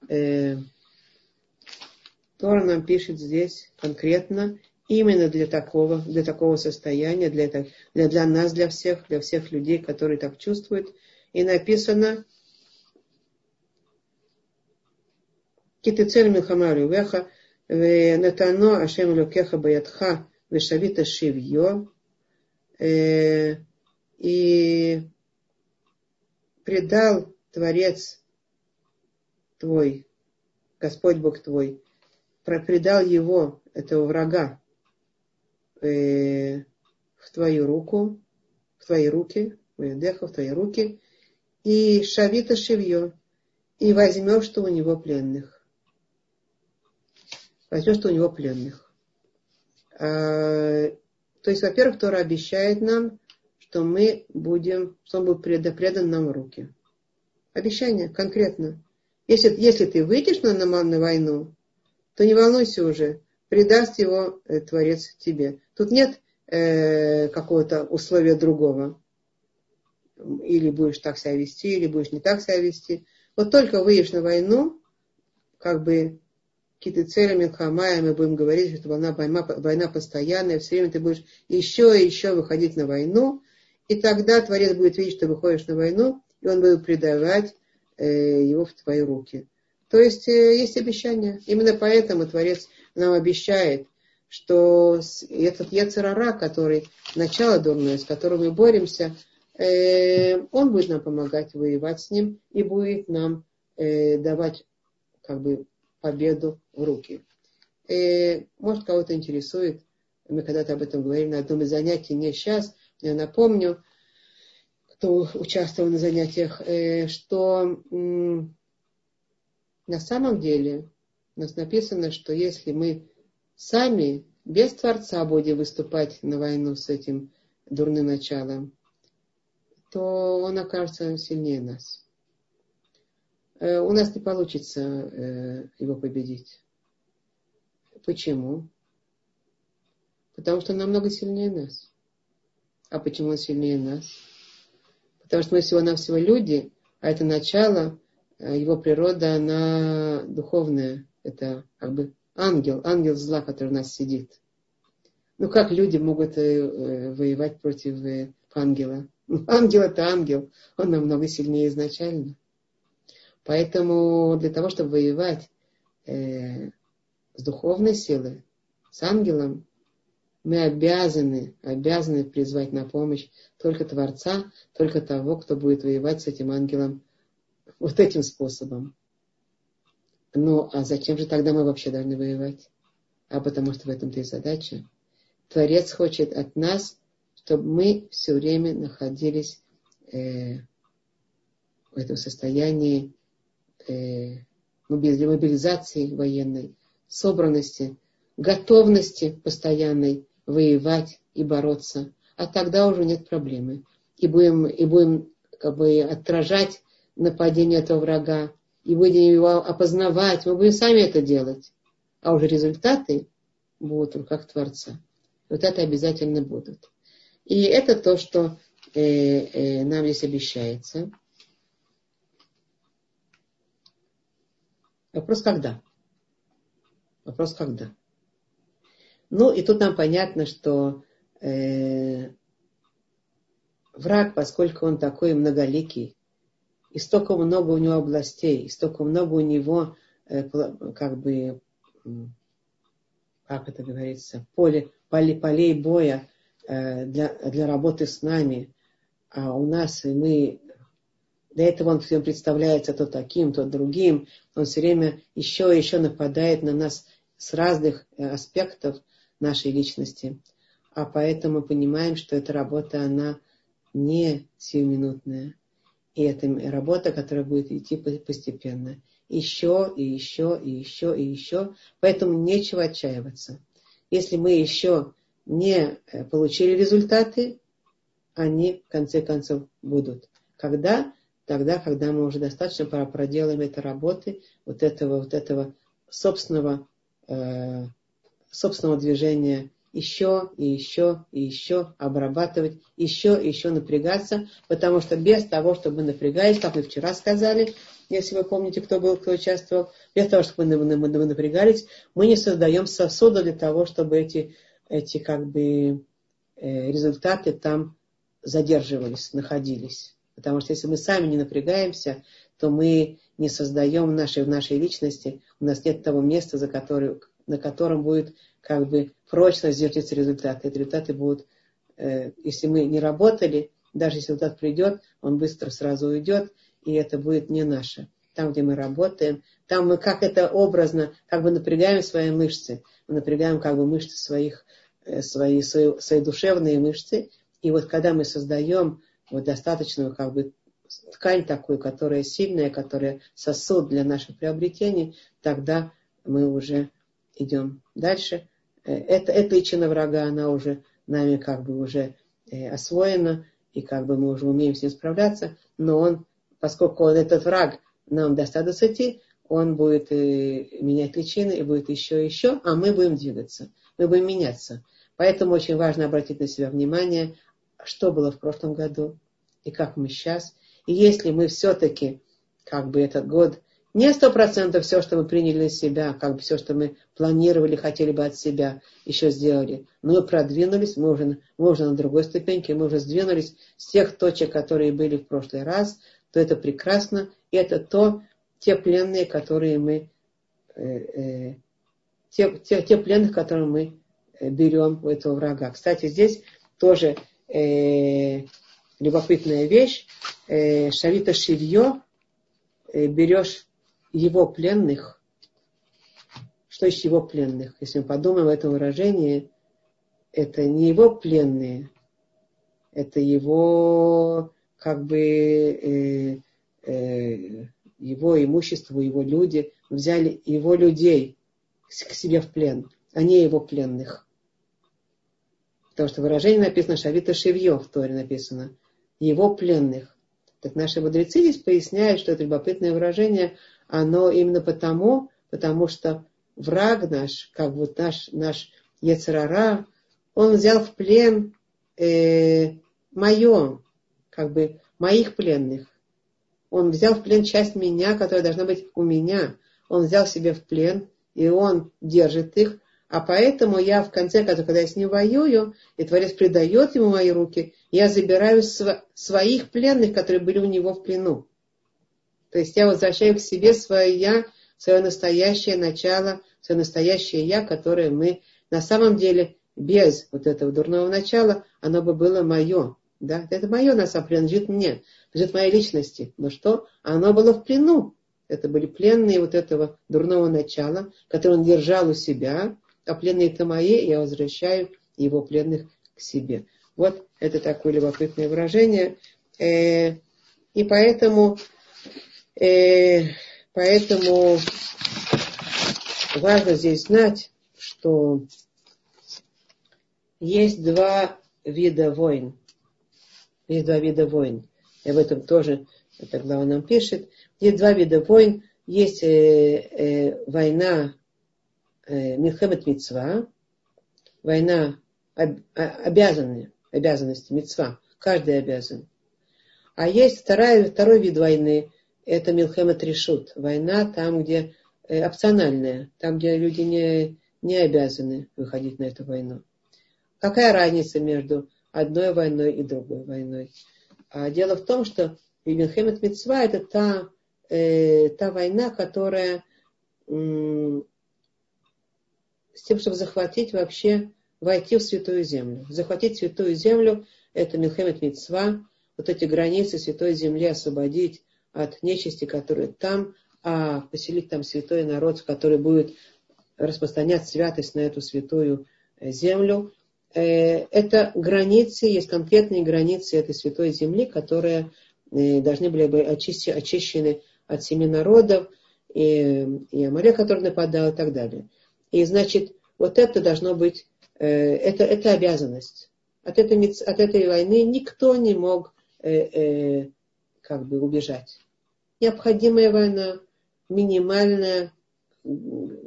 Тора нам пишет здесь конкретно именно для такого, для такого состояния, для, для, для нас, для всех, для всех людей, которые так чувствуют. И написано Китицер Милхамару Веха Нетано Ашем Лукеха Баятха Вешавита Шивьё э, и предал Творец твой, Господь Бог твой, предал его, этого врага, э, в твою руку, в твои руки, в твои руки, и шавита шевье, и возьмешь что у него пленных. Возьмешь что у него пленных. А, то есть, во-первых, Тора обещает нам, что мы будем, что он будет предан нам в руки. Обещание конкретно. Если, если ты выйдешь на, на, на войну, то не волнуйся уже, предаст его э, Творец тебе. Тут нет э, какого-то условия другого. Или будешь так себя вести, или будешь не так себя вести. Вот только выйдешь на войну, как бы какие-то цели Милхамая, мы будем говорить, что война, война, война постоянная, все время ты будешь еще и еще выходить на войну, и тогда Творец будет видеть, что выходишь на войну, и он будет предавать э, его в твои руки. То есть э, есть обещание. Именно поэтому Творец нам обещает, что этот Яцерара, который начало дурное, с которым мы боремся, э, он будет нам помогать воевать с ним и будет нам э, давать как бы победу в руки. Э, может, кого-то интересует, мы когда-то об этом говорили на одном из занятий, не сейчас – я напомню, кто участвовал на занятиях, э, что на самом деле у нас написано, что если мы сами без Творца будем выступать на войну с этим дурным началом, то он окажется сильнее нас. Э, у нас не получится э, его победить. Почему? Потому что он намного сильнее нас. А почему он сильнее нас? Потому что мы всего-навсего люди, а это начало, э, его природа, она духовная. Это как бы ангел, ангел зла, который у нас сидит. Ну как люди могут э, э, воевать против ангела? Ну, ангел это ангел, он намного сильнее изначально. Поэтому для того, чтобы воевать, с духовной силой, с ангелом, мы обязаны, обязаны призвать на помощь только Творца, только того, кто будет воевать с этим ангелом вот этим способом. Ну, а зачем же тогда мы вообще должны воевать? А потому что в этом-то и задача. Творец хочет от нас, чтобы мы все время находились э, в этом состоянии э, мобилизации военной, собранности, готовности постоянной воевать и бороться, а тогда уже нет проблемы. И будем, и будем как бы отражать нападение этого врага, и будем его опознавать, мы будем сами это делать. А уже результаты будут в руках Творца. Вот это обязательно будут. И это то, что э, э, нам здесь обещается. Вопрос когда? Вопрос когда? Ну, и тут нам понятно, что э, враг, поскольку он такой многоликий, и столько много у него областей, и столько много у него, э, как бы, как это говорится, поле, поле, полей боя э, для, для работы с нами, а у нас и мы для этого он всем представляется то таким, то другим. Он все время еще и еще нападает на нас с разных э, аспектов нашей личности. А поэтому понимаем, что эта работа, она не сиюминутная. И это работа, которая будет идти постепенно. Еще, и еще, и еще, и еще. Поэтому нечего отчаиваться. Если мы еще не э, получили результаты, они в конце концов будут. Когда? Тогда, когда мы уже достаточно проделаем этой работы, вот этого, вот этого собственного э, собственного движения еще и еще и еще обрабатывать, еще и еще напрягаться, потому что без того, чтобы мы напрягались, как мы вчера сказали, если вы помните, кто был, кто участвовал, без того, чтобы мы, мы, мы напрягались, мы не создаем сосуда для того, чтобы эти, эти как бы э, результаты там задерживались, находились. Потому что если мы сами не напрягаемся, то мы не создаем нашей, в нашей личности, у нас нет того места, за которое, на котором будет как бы прочно зиждется результаты. Эти результаты будут, э, если мы не работали, даже если результат придет, он быстро сразу уйдет, и это будет не наше. Там, где мы работаем, там мы как это образно, как бы напрягаем свои мышцы, мы напрягаем как бы мышцы своих, э, свои, свои, свои душевные мышцы, и вот когда мы создаем вот достаточную как бы ткань такую, которая сильная, которая сосуд для наших приобретений, тогда мы уже идем дальше. Э, это, эта личина врага, она уже нами как бы уже э, освоена, и как бы мы уже умеем с ним справляться, но он, поскольку он, этот враг нам до 20, он будет э, менять личины и будет еще и еще, а мы будем двигаться, мы будем меняться. Поэтому очень важно обратить на себя внимание, что было в прошлом году и как мы сейчас. И если мы все-таки как бы этот год не сто процентов все, что мы приняли на себя, как бы все, что мы планировали, хотели бы от себя, еще сделали. Но мы продвинулись, мы уже, мы уже на другой ступеньке, мы уже сдвинулись с тех точек, которые были в прошлый раз, то это прекрасно. И это то, те пленные, которые мы, э, э, те, те, те пленных, которые мы э, берем у этого врага. Кстати, здесь тоже э, любопытная вещь. Э, шавита шивье э, берешь его пленных, что есть его пленных? Если мы подумаем в этом выражении, это не его пленные, это его как бы э, э, его имущество, его люди, взяли его людей к себе в плен, а не его пленных. Потому что выражение написано Шавита Шевье в Торе написано. Его пленных. Так наши мудрецы здесь поясняют, что это любопытное выражение – оно именно потому, потому что враг наш, как вот наш, наш Ецарара, он взял в плен э, мое, как бы моих пленных. Он взял в плен часть меня, которая должна быть у меня. Он взял себе в плен, и он держит их. А поэтому я в конце концов, когда я с ним воюю, и Творец предает ему мои руки, я забираю св- своих пленных, которые были у него в плену. То есть я возвращаю к себе свое я, свое настоящее начало, свое настоящее я, которое мы на самом деле без вот этого дурного начала, оно бы было мое. Да? Это мое, на самом деле, принадлежит мне, принадлежит моей личности. Но что? Оно было в плену. Это были пленные вот этого дурного начала, которое он держал у себя, а пленные это мои, я возвращаю его пленных к себе. Вот это такое любопытное выражение. Э, и поэтому, э, поэтому важно здесь знать, что есть два вида войн. Есть два вида войн. И об этом тоже эта глава нам пишет. Есть два вида войн. Есть э, э, война э, Милхемет Мицва, война об, обязанные, обязанности Мицва. Каждый обязан. А есть вторая, второй вид войны, это Милхемет Решут. Война там, где э, опциональная, там, где люди не, не обязаны выходить на эту войну. Какая разница между одной войной и другой войной? А дело в том, что Милхемет Мицва это та, э, та война, которая э, с тем, чтобы захватить вообще, войти в Святую Землю. Захватить Святую Землю – это Милхемет Мицва, вот эти границы Святой Земли освободить от нечисти, которые там, а поселить там святой народ, который будет распространять святость на эту святую э, землю. Э, это границы, есть конкретные границы этой святой земли, которые э, должны были быть очищены от семи народов, и, и Амалек, который нападал, и так далее. И значит, вот это должно быть, это, это обязанность. От этой, от этой войны никто не мог как бы убежать. Необходимая война, минимальная,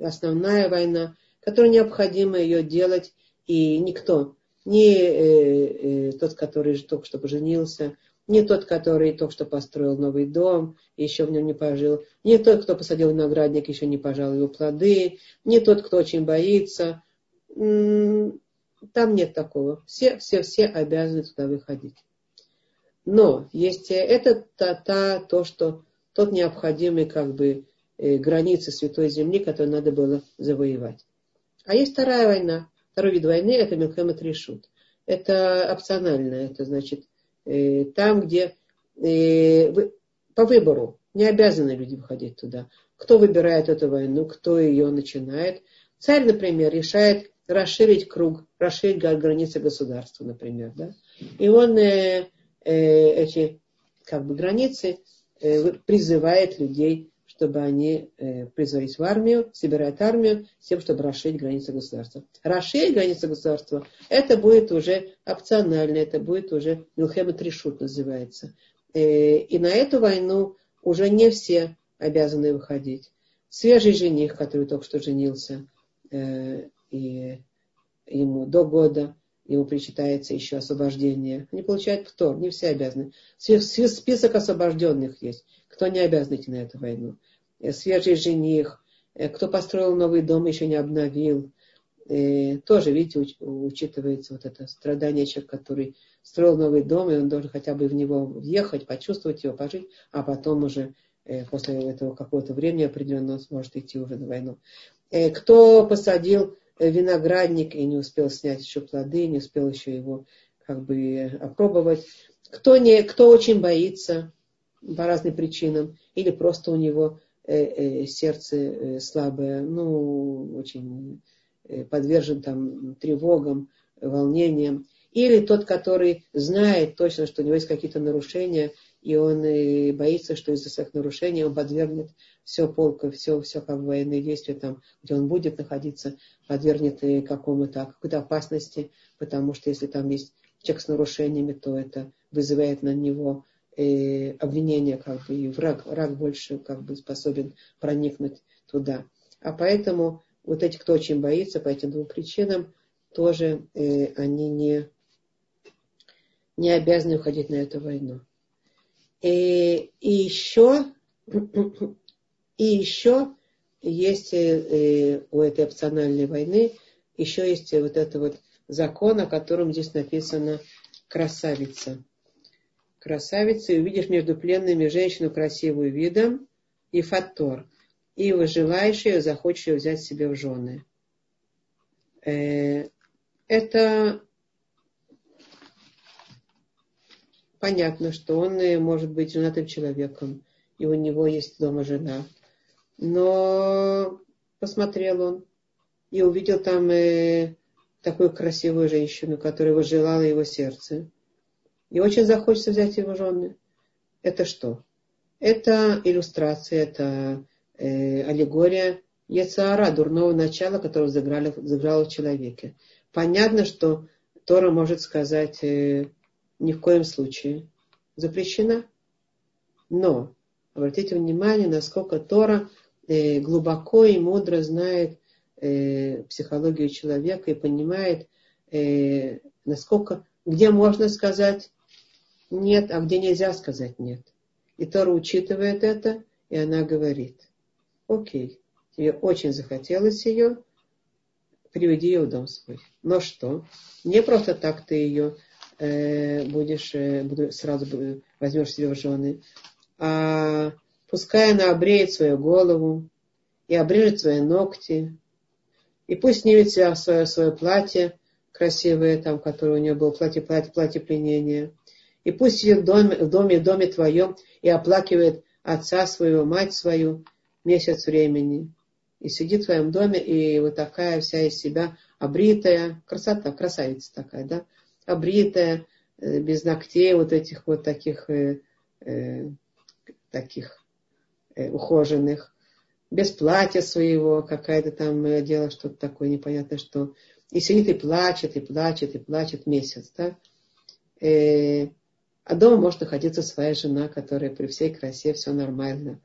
основная война, которая необходимо ее делать, и никто, не э, э, тот, который только что поженился, не тот, который только что построил новый дом, еще в нем не пожил, не тот, кто посадил виноградник, еще не пожал его плоды, не тот, кто очень боится. Там нет такого. Все, все, все обязаны туда выходить. Но есть это та, та, то, что тот необходимый как бы э, границы Святой Земли, которую надо было завоевать. А есть вторая война. Второй вид войны это Милхемет Решут. Это опциональное, это значит э, там, где э, по выбору не обязаны люди выходить туда. Кто выбирает эту войну, кто ее начинает. Царь, например, решает расширить круг, расширить границы государства, например. Да? И он э, Э, эти как бы границы, призывает людей, чтобы они э, призвались в армию, собирает армию с тем, чтобы расширить границы государства. Расширить границы государства, это будет уже опционально, это будет уже Милхема Тришут называется. И на эту войну уже не все обязаны выходить. Свежий жених, который только что женился, и ему до года, ему причитается еще освобождение. Они получают кто? Не все обязаны. Список освобожденных есть. Кто не обязан идти на эту войну? Э, свежий жених, э, кто построил новый дом, еще не обновил. Э, тоже, видите, учитывается вот это страдание человека, который строил новый дом, и он должен хотя бы в него въехать, почувствовать его, пожить, а потом уже после этого какого-то времени определенного сможет идти уже на войну. Кто посадил виноградник и не успел снять еще плоды, не успел еще его как бы опробовать. Кто, не, кто очень боится по разным причинам, или просто у него э, э, сердце э, слабое, ну, очень подвержен там тревогам, волнениям, или тот, который знает точно, что у него есть какие-то нарушения, и он и боится, что из-за своих нарушений он подвергнет все полка, все, все как военные действия, там, где он будет находиться, подвергнет какому-то, какой-то опасности, потому что если там есть человек с нарушениями, то это вызывает на него э, обвинение, как бы, и враг, враг больше как бы способен проникнуть туда. А поэтому вот эти, кто очень боится по этим двум причинам, тоже э, они не, не обязаны уходить на эту войну. И, еще, и еще есть э, у этой опциональной войны, еще есть вот это вот закон, о котором здесь написано красавица. Красавица, и увидишь между пленными женщину красивую видом и фатор. и выживаешь ее, захочешь ее взять себе в жены. Э, это понятно, что он может быть женатым человеком, и у него есть дома жена. Но посмотрел он и увидел там э, такую красивую женщину, которая возжелала его сердце. И очень захочется взять его жены. Это что? Это иллюстрация, это э, аллегория Ецаара, дурного начала, которое заграло, заграло в человеке. Понятно, что Тора может сказать э, ни в коем случае запрещена. Но обратите внимание, насколько Тора э, глубоко и мудро знает э, психологию человека и понимает, э, насколько, где можно сказать нет, а где нельзя сказать нет. И Тора учитывает это, и она говорит, окей, тебе очень захотелось ее, приведи ее в дом свой. Но что? Не просто так ты ее э, будешь, э, буду, сразу возьмешь себе в жены, а пускай она обреет свою голову и обрежет свои ногти, и пусть снимет себя свое, свое платье красивое, там, которое у нее было, платье, платье, платье пленения, и пусть сидит в доме, в доме, в доме твоем и оплакивает отца своего, мать свою месяц времени. И сидит в твоем доме, и вот такая вся из себя обритая, красота, красавица такая, да, обритая, э, без ногтей, вот этих вот таких, э, э, таких ухоженных, без платья своего, какая-то там дело, что-то такое непонятное, что. И сидит и плачет, и плачет, и плачет месяц, да. А дома может находиться своя жена, которая при всей красе все нормально.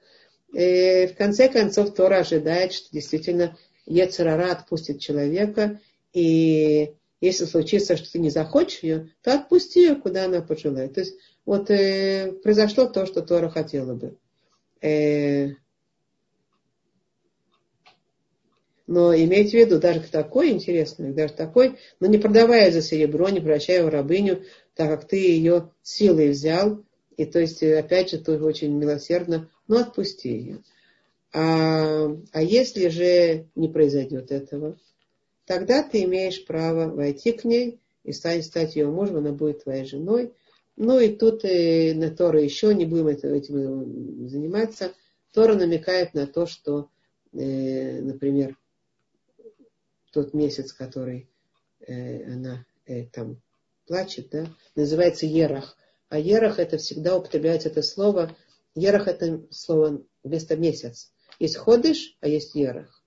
И в конце концов Тора ожидает, что действительно Ецерара отпустит человека, и если случится, что ты не захочешь ее, то отпусти ее, куда она пожелает. То есть вот э, произошло то, что Тора хотела бы. Э, но имейте в виду, даже такой интересный, даже такой, но не продавая за серебро, не превращая в рабыню, так как ты ее силой взял, и то есть, опять же, тоже очень милосердно, но отпусти ее. А, а если же не произойдет этого, тогда ты имеешь право войти к ней и стать, стать ее мужем, она будет твоей женой. Ну и тут и э, на Тора еще не будем этим заниматься. Тора намекает на то, что, э, например, тот месяц, который э, она э, там плачет, да, называется ерах. А ерах это всегда употребляется это слово. Ерах это слово вместо месяц. Есть ходыш, а есть ерах.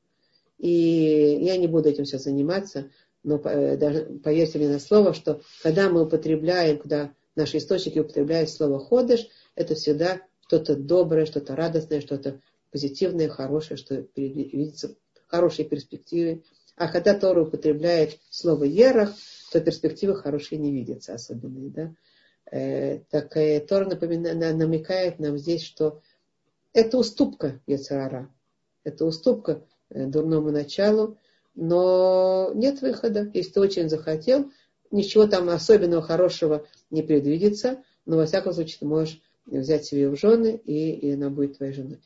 И я не буду этим сейчас заниматься, но э, поверьте мне на слово, что когда мы употребляем, когда наши источники употребляют слово ходыш, это всегда что-то доброе, что-то радостное, что-то позитивное, хорошее, что видится хорошие перспективы. А когда Тора употребляет слово ерах, то перспективы хорошие не видятся особенные. Да? Э, так э, Тора напоминает, намекает нам здесь, что это уступка Яцерара. Это уступка дурному началу, но нет выхода. Если ты очень захотел, ничего там особенного хорошего не предвидится, но во всяком случае ты можешь взять себе в жены, и, и она будет твоей женой.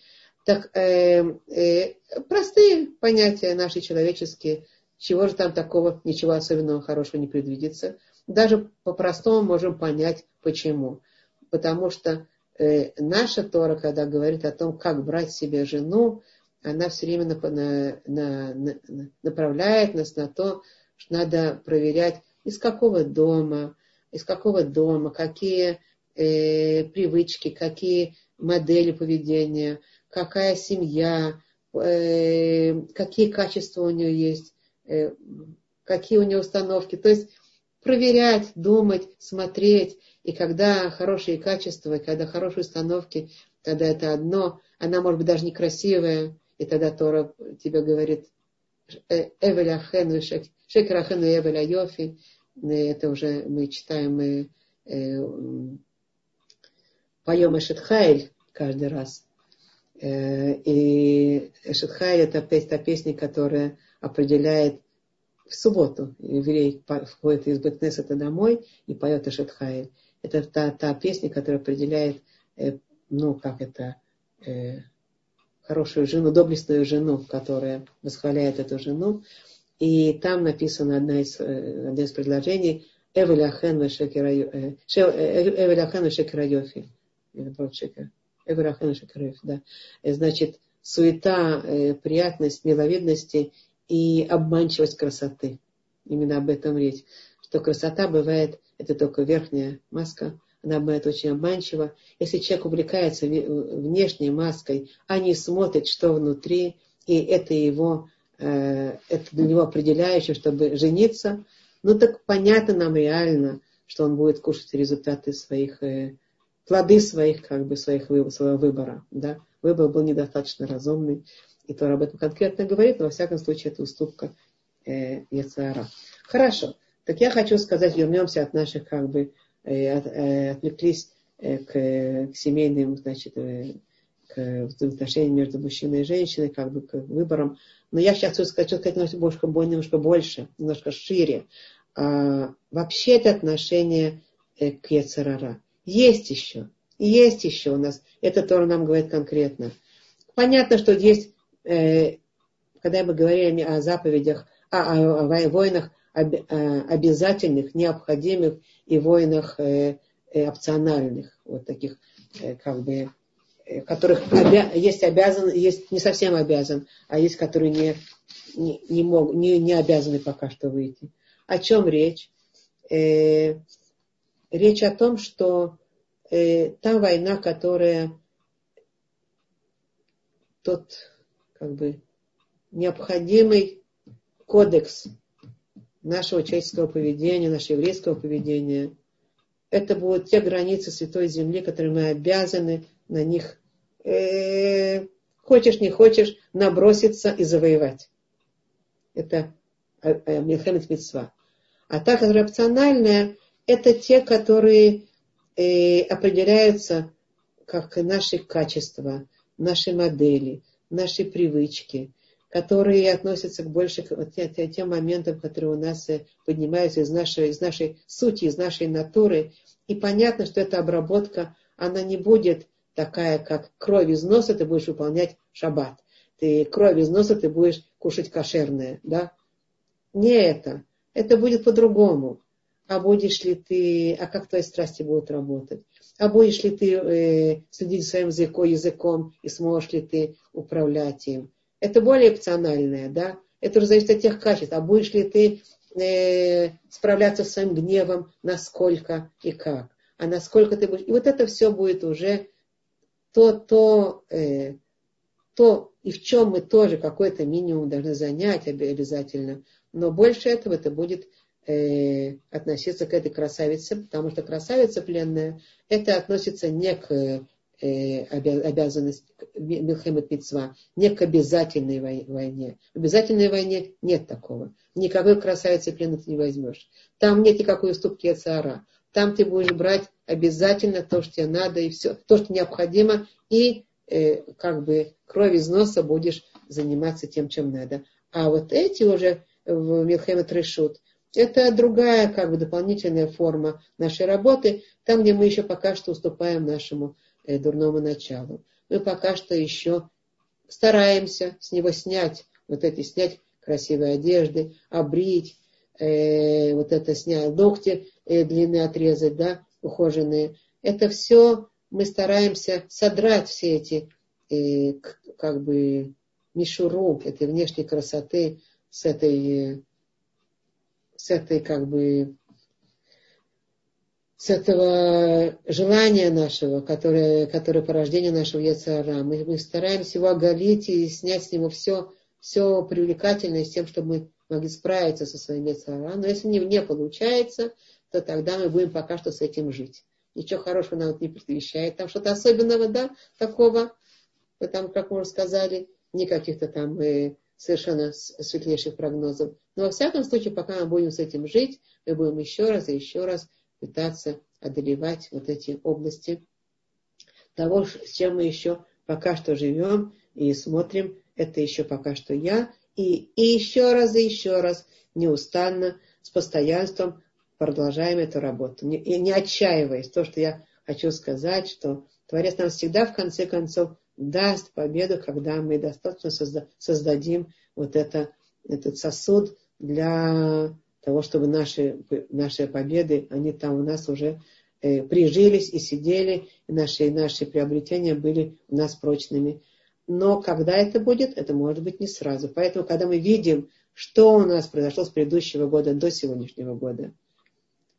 Так э, э, простые понятия наши человеческие – чего же там такого, ничего особенного хорошего не предвидится. Даже по-простому можем понять, почему. Потому что э, наша Тора, когда говорит о том, как брать себе жену, она все время на, на, на, направляет нас на то, что надо проверять, из какого дома, из какого дома, какие э, привычки, какие модели поведения, какая семья, э, какие качества у нее есть. Э, какие у нее установки. То есть проверять, думать, смотреть. И когда хорошие качества, когда хорошие установки, тогда это одно. Она может быть даже некрасивая. И тогда Тора тебе говорит, «Э, Эвеля Хену, Шекера Хену Эвеля Йофи. Это уже мы читаем, мы э, поем Эшетхайль каждый раз. Э, и Эшетхайль это та песня, которая определяет в субботу. Еврей входит из Бетнесета домой и поет Ашетхайль. Это та, та песня, которая определяет, ну, как это, хорошую жену, доблестную жену, которая восхваляет эту жену. И там написано одна из, э, одно из предложений Эвеляхен Шекерайофи. Эвеляхен Шекерайофи, да. Значит, суета, приятность, миловидности и обманчивость красоты. Именно об этом речь. Что красота бывает, это только верхняя маска, она бывает очень обманчива. Если человек увлекается внешней маской, а не смотрит, что внутри, и это его, э, это для него определяющее, чтобы жениться, ну так понятно нам реально, что он будет кушать результаты своих, э, плоды своих, как бы, своих, своего выбора. Да? Выбор был недостаточно разумный, и то об этом конкретно говорит, но во всяком случае это уступка э, Яцара. Хорошо. Так я хочу сказать, вернемся от наших как бы отвлеклись э, к, к семейным, значит, к взаимоотношениям между мужчиной и женщиной, как бы к выборам. Но я сейчас хочу сказать, хочу сказать немножко, немножко больше, немножко шире. А, вообще это отношение к Ецерара. Есть еще. Есть еще у нас. Это тоже нам говорит конкретно. Понятно, что есть, когда мы говорим о заповедях, о, о, о войнах, обязательных, необходимых и войнах э, э, опциональных, вот таких э, как бы которых обя- есть обязан, есть не совсем обязан, а есть, которые не, не, не, мог, не, не обязаны пока что выйти. О чем речь? Э, речь о том, что э, та война, которая тот как бы необходимый кодекс нашего человеческого поведения, нашего еврейского поведения. Это будут те границы Святой Земли, которые мы обязаны на них, э, хочешь не хочешь, наброситься и завоевать. Это э, э, Милхемет Митцва. А та, которая опциональная, это те, которые э, определяются как наши качества, наши модели, наши привычки, которые относятся больше к тем, тем моментам, которые у нас э, поднимаются из нашей, из нашей сути, из нашей натуры. И понятно, что эта обработка, она не будет такая, как кровь из носа ты будешь выполнять шаббат. Ты кровь из носа ты будешь кушать кошерное, да? Не это. Это будет по-другому. А будешь ли ты, а как твои страсти будут работать? А будешь ли ты э, следить за своим языком, языком и сможешь ли ты управлять им? Это более опциональное, да? Это уже зависит от тех качеств. А будешь ли ты э, справляться с своим гневом, насколько и как? А насколько ты будешь... И вот это все будет уже то, то, э, то и в чем мы тоже какой-то минимум должны занять обязательно. Но больше этого это будет э, относиться к этой красавице, потому что красавица пленная, это относится не к обязанность Милхемет Мицва, не к обязательной войне. В обязательной войне нет такого. Никакой красавицы плена ты не возьмешь. Там нет никакой уступки от Саара. Там ты будешь брать обязательно то, что тебе надо, и все, то, что необходимо, и э, как бы кровь из носа будешь заниматься тем, чем надо. А вот эти уже в Милхемет решут, это другая, как бы, дополнительная форма нашей работы, там, где мы еще пока что уступаем нашему э, дурному началу. Мы пока что еще стараемся с него снять, вот эти снять красивые одежды, обрить, э, вот это снять, ногти э, длинные отрезать, да, ухоженные. Это все мы стараемся содрать все эти, э, как бы, мишуру этой внешней красоты с этой, э, с этой, как бы, с этого желания нашего, которое, которое порождение нашего Яцара. Мы, мы стараемся его оголить и снять с него все, все привлекательное с тем, чтобы мы могли справиться со своим Яцара. Но если не, не получается, то тогда мы будем пока что с этим жить. Ничего хорошего нам это не предвещает. Там что-то особенного, да, такого, там, как мы уже сказали, никаких-то там э, совершенно светлейших прогнозов. Но во всяком случае, пока мы будем с этим жить, мы будем еще раз и еще раз пытаться одолевать вот эти области того, с чем мы еще пока что живем и смотрим, это еще пока что я, и, и еще раз, и еще раз неустанно, с постоянством продолжаем эту работу. Не, не отчаиваясь. То, что я хочу сказать, что Творец нам всегда в конце концов даст победу, когда мы достаточно созда, создадим вот это, этот сосуд для того, чтобы наши, наши победы, они там у нас уже э, прижились и сидели, и наши, наши приобретения были у нас прочными. Но когда это будет, это может быть не сразу. Поэтому, когда мы видим, что у нас произошло с предыдущего года до сегодняшнего года,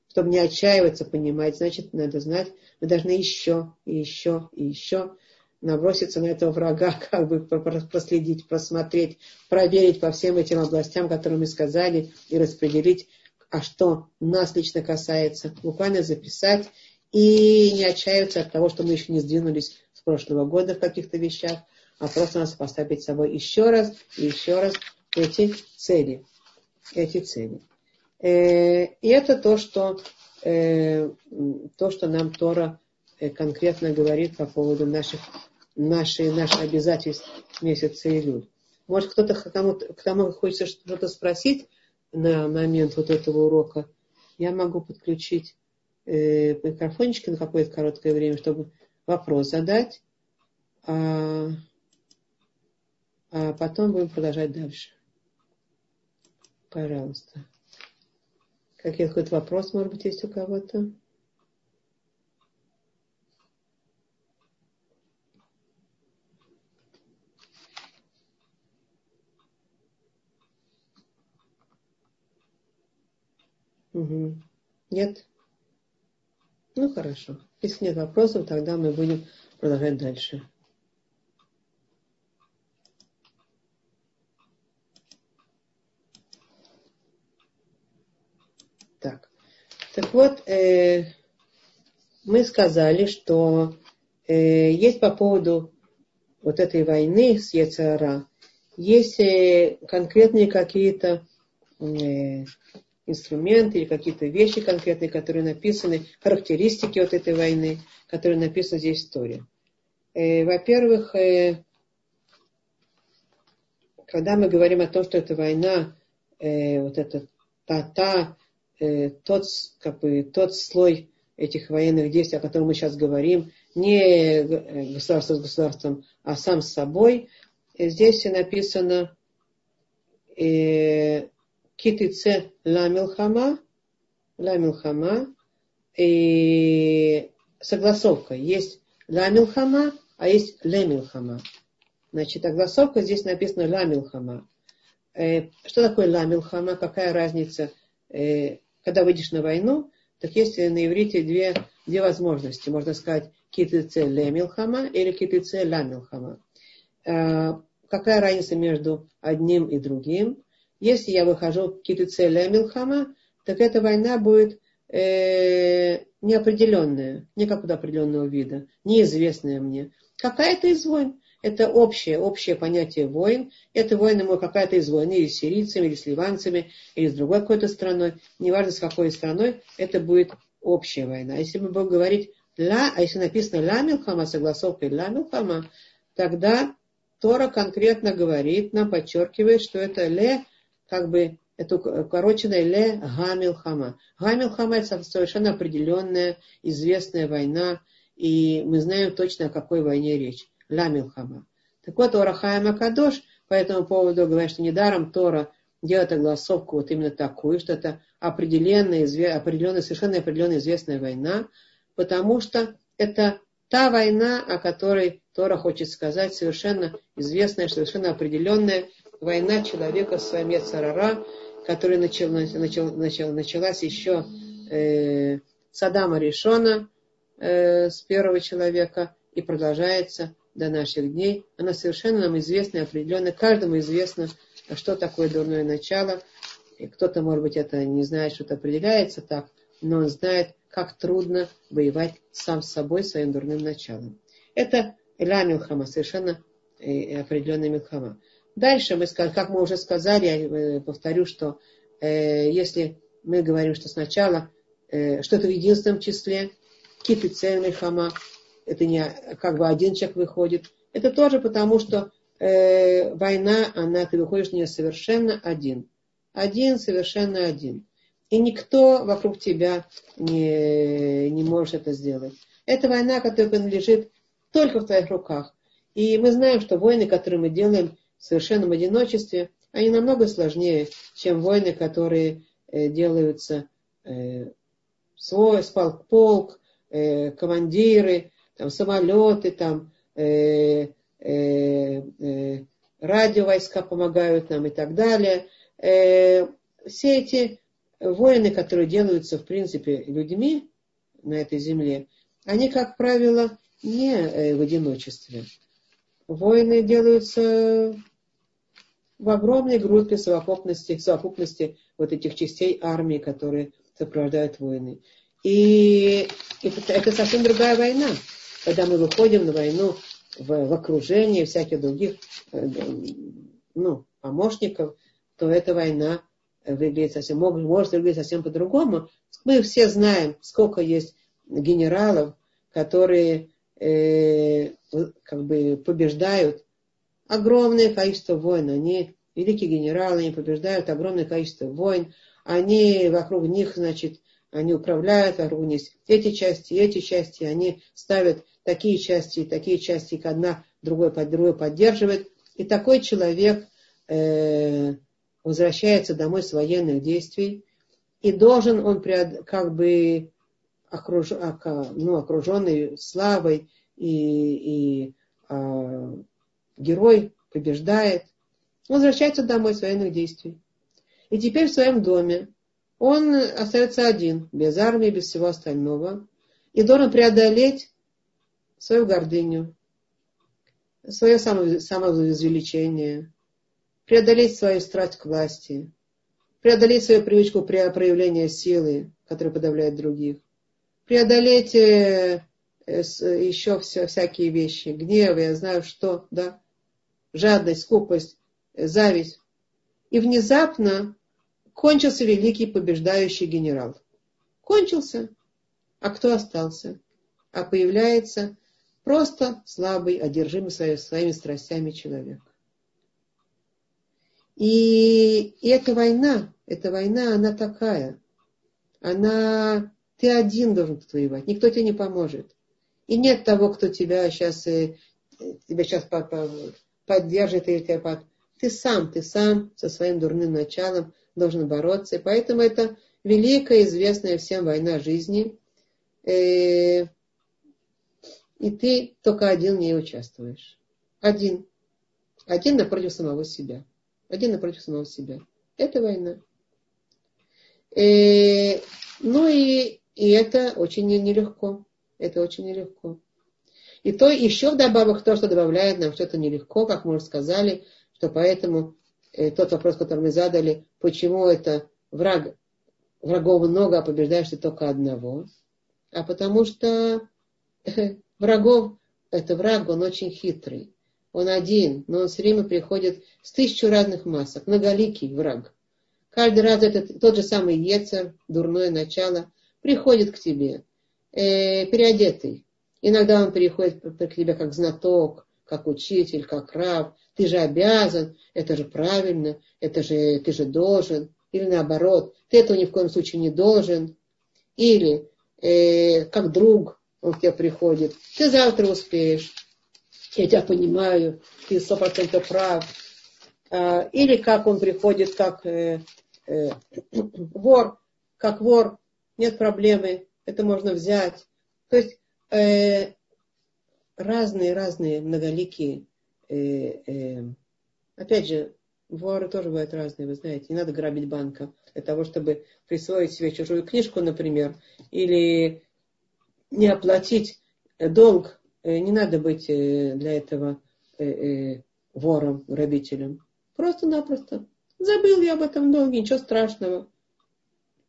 чтобы не отчаиваться, понимать, значит, надо знать, мы должны еще, и еще, и еще наброситься на этого врага, как бы проследить, просмотреть, проверить по всем этим областям, которые мы сказали, и распределить, а что нас лично касается, буквально записать и не отчаиваться от того, что мы еще не сдвинулись с прошлого года в каких-то вещах, а просто нас поставить с собой еще раз и еще раз эти цели. Эти цели. Э, и это то, что, э, то, что нам Тора э, конкретно говорит по поводу наших наши, наши обязательства месяца Илюль. Может, кто-то к тому, к тому хочется что-то спросить на момент вот этого урока. Я могу подключить э, микрофончики на какое-то короткое время, чтобы вопрос задать, а, а потом будем продолжать дальше. Пожалуйста. Какой-то вопрос, может быть, есть у кого-то? Нет? Ну хорошо. Если нет вопросов, тогда мы будем продолжать дальше. Так. Так вот, э, мы сказали, что э, есть по поводу вот этой войны с ЕЦРА, есть э, конкретные какие-то э, инструменты или какие-то вещи конкретные, которые написаны, характеристики вот этой войны, которые написаны здесь в истории. Э, во-первых, э, когда мы говорим о том, что эта война, э, вот эта та-та, тот, как бы, тот слой этих военных действий, о котором мы сейчас говорим, не государство с государством, а сам с собой, здесь написано китице ла милхама, ла милхама, и согласовка. Есть ла милхама, а есть ле милхама. Значит, согласовка здесь написано ла милхама. Э, что такое ла милхама? Какая разница? Э, когда выйдешь на войну, так есть на иврите две, две возможности. Можно сказать китице ле милхама или китице ла милхама. Э, какая разница между одним и другим? Если я выхожу китицеля милхама, так эта война будет э, неопределенная, не какого-то определенного вида, неизвестная мне. Какая-то из войн. Это общее, общее понятие войн. Это войны мы какая-то из войн, или с сирийцами, или с ливанцами, или с другой какой-то страной. Неважно с какой страной, это будет общая война. Если мы будем говорить ла, а если написано ла милхама, согласовка ла милхама, тогда Тора конкретно говорит нам, подчеркивает, что это ле как бы это укороченное ле гамилхама. Гамилхама это совершенно определенная, известная война, и мы знаем точно, о какой войне речь. Ла милхама. Так вот, Орахаема Кадош по этому поводу говорит, что недаром Тора делает огласовку вот именно такую, что это определенная, определенная, совершенно определенная известная война, потому что это та война, о которой Тора хочет сказать, совершенно известная, совершенно определенная, война человека с своим Яцарара, которая начал, начал, начал, началась еще э, с Адама Ришона, э, с первого человека, и продолжается до наших дней. Она совершенно нам известна и определенно. Каждому известно, что такое дурное начало. И кто-то, может быть, это не знает, что это определяется так, но он знает, как трудно воевать сам с собой, своим дурным началом. Это Эля Милхама, совершенно э, определенная Милхама. Дальше мы как мы уже сказали, я э, повторю, что э, если мы говорим, что сначала э, что-то в единственном числе, кипицельный хама, это не как бы один человек выходит, это тоже потому, что э, война, она, ты выходишь не совершенно один. Один, совершенно один. И никто вокруг тебя не, не может это сделать. Это война, которая принадлежит только в твоих руках. И мы знаем, что войны, которые мы делаем в совершенном одиночестве, они намного сложнее, чем войны, которые э, делаются э, свой, спал полк, э, командиры, там, самолеты, там, э, э, э, радиовойска помогают нам и так далее. Э, все эти войны, которые делаются, в принципе, людьми на этой земле, они, как правило, не э, в одиночестве. Войны делаются в огромной группе совокупности, совокупности вот этих частей армии, которые сопровождают войны. И это, это совсем другая война. Когда мы выходим на войну в, в окружении всяких других э, ну, помощников, то эта война выглядит совсем, может, может выглядеть совсем по-другому. Мы все знаем, сколько есть генералов, которые э, как бы побеждают огромное количество войн. Они великие генералы, они побеждают огромное количество войн. Они вокруг них, значит, они управляют, вокруг них эти части, эти части, они ставят такие части, такие части, как одна другой другой поддерживает. И такой человек э, возвращается домой с военных действий, и должен он как бы окруж, ну, окруженный славой и, и а, герой побеждает, он возвращается домой с военных действий. И теперь в своем доме он остается один, без армии, без всего остального, и должен преодолеть свою гордыню, свое самовозвеличение, преодолеть свою страсть к власти, преодолеть свою привычку проявления силы, которая подавляет других, преодолеть э, э, еще все, всякие вещи, гнев, я знаю что, да, жадность, скупость, э, зависть. И внезапно кончился великий побеждающий генерал. Кончился. А кто остался? А появляется просто слабый, одержимый своими страстями человек. И, и эта война, эта война, она такая. Она, ты один должен тут воевать, никто тебе не поможет. И нет того, кто тебя сейчас, э, тебя сейчас поддержит или тебя под... Ты сам, ты сам со своим дурным началом должен бороться. И поэтому это великая, известная всем война жизни. Э, и ты только один в ней участвуешь. Один. Один напротив самого себя один напротив самого себя. Это война. И, э, ну и, и это очень нелегко. Это очень нелегко. И то еще вдобавок то, что добавляет нам, что это нелегко, как мы уже сказали, что поэтому э, тот вопрос, который мы задали, почему это враг, врагов много, а побеждаешь ты только одного. А потому что э, врагов, это враг, он очень хитрый. Он один, но он все время приходит с тысячу разных масок, многоликий враг. Каждый раз этот тот же самый Ецер, дурное начало, приходит к тебе, э, переодетый. Иногда он приходит к тебе как знаток, как учитель, как раб. Ты же обязан, это же правильно, это же ты же должен. Или наоборот, ты этого ни в коем случае не должен. Или э, как друг он к тебе приходит. Ты завтра успеешь я тебя понимаю, ты сто процентов прав. А, или как он приходит, как э, э, вор, как вор, нет проблемы, это можно взять. То есть э, разные, разные многоликие. Опять же, воры тоже бывают разные, вы знаете. Не надо грабить банка для того, чтобы присвоить себе чужую книжку, например, или не оплатить долг Э, не надо быть э, для этого э, вором, грабителем. Просто-напросто. Забыл я об этом долге, ничего страшного.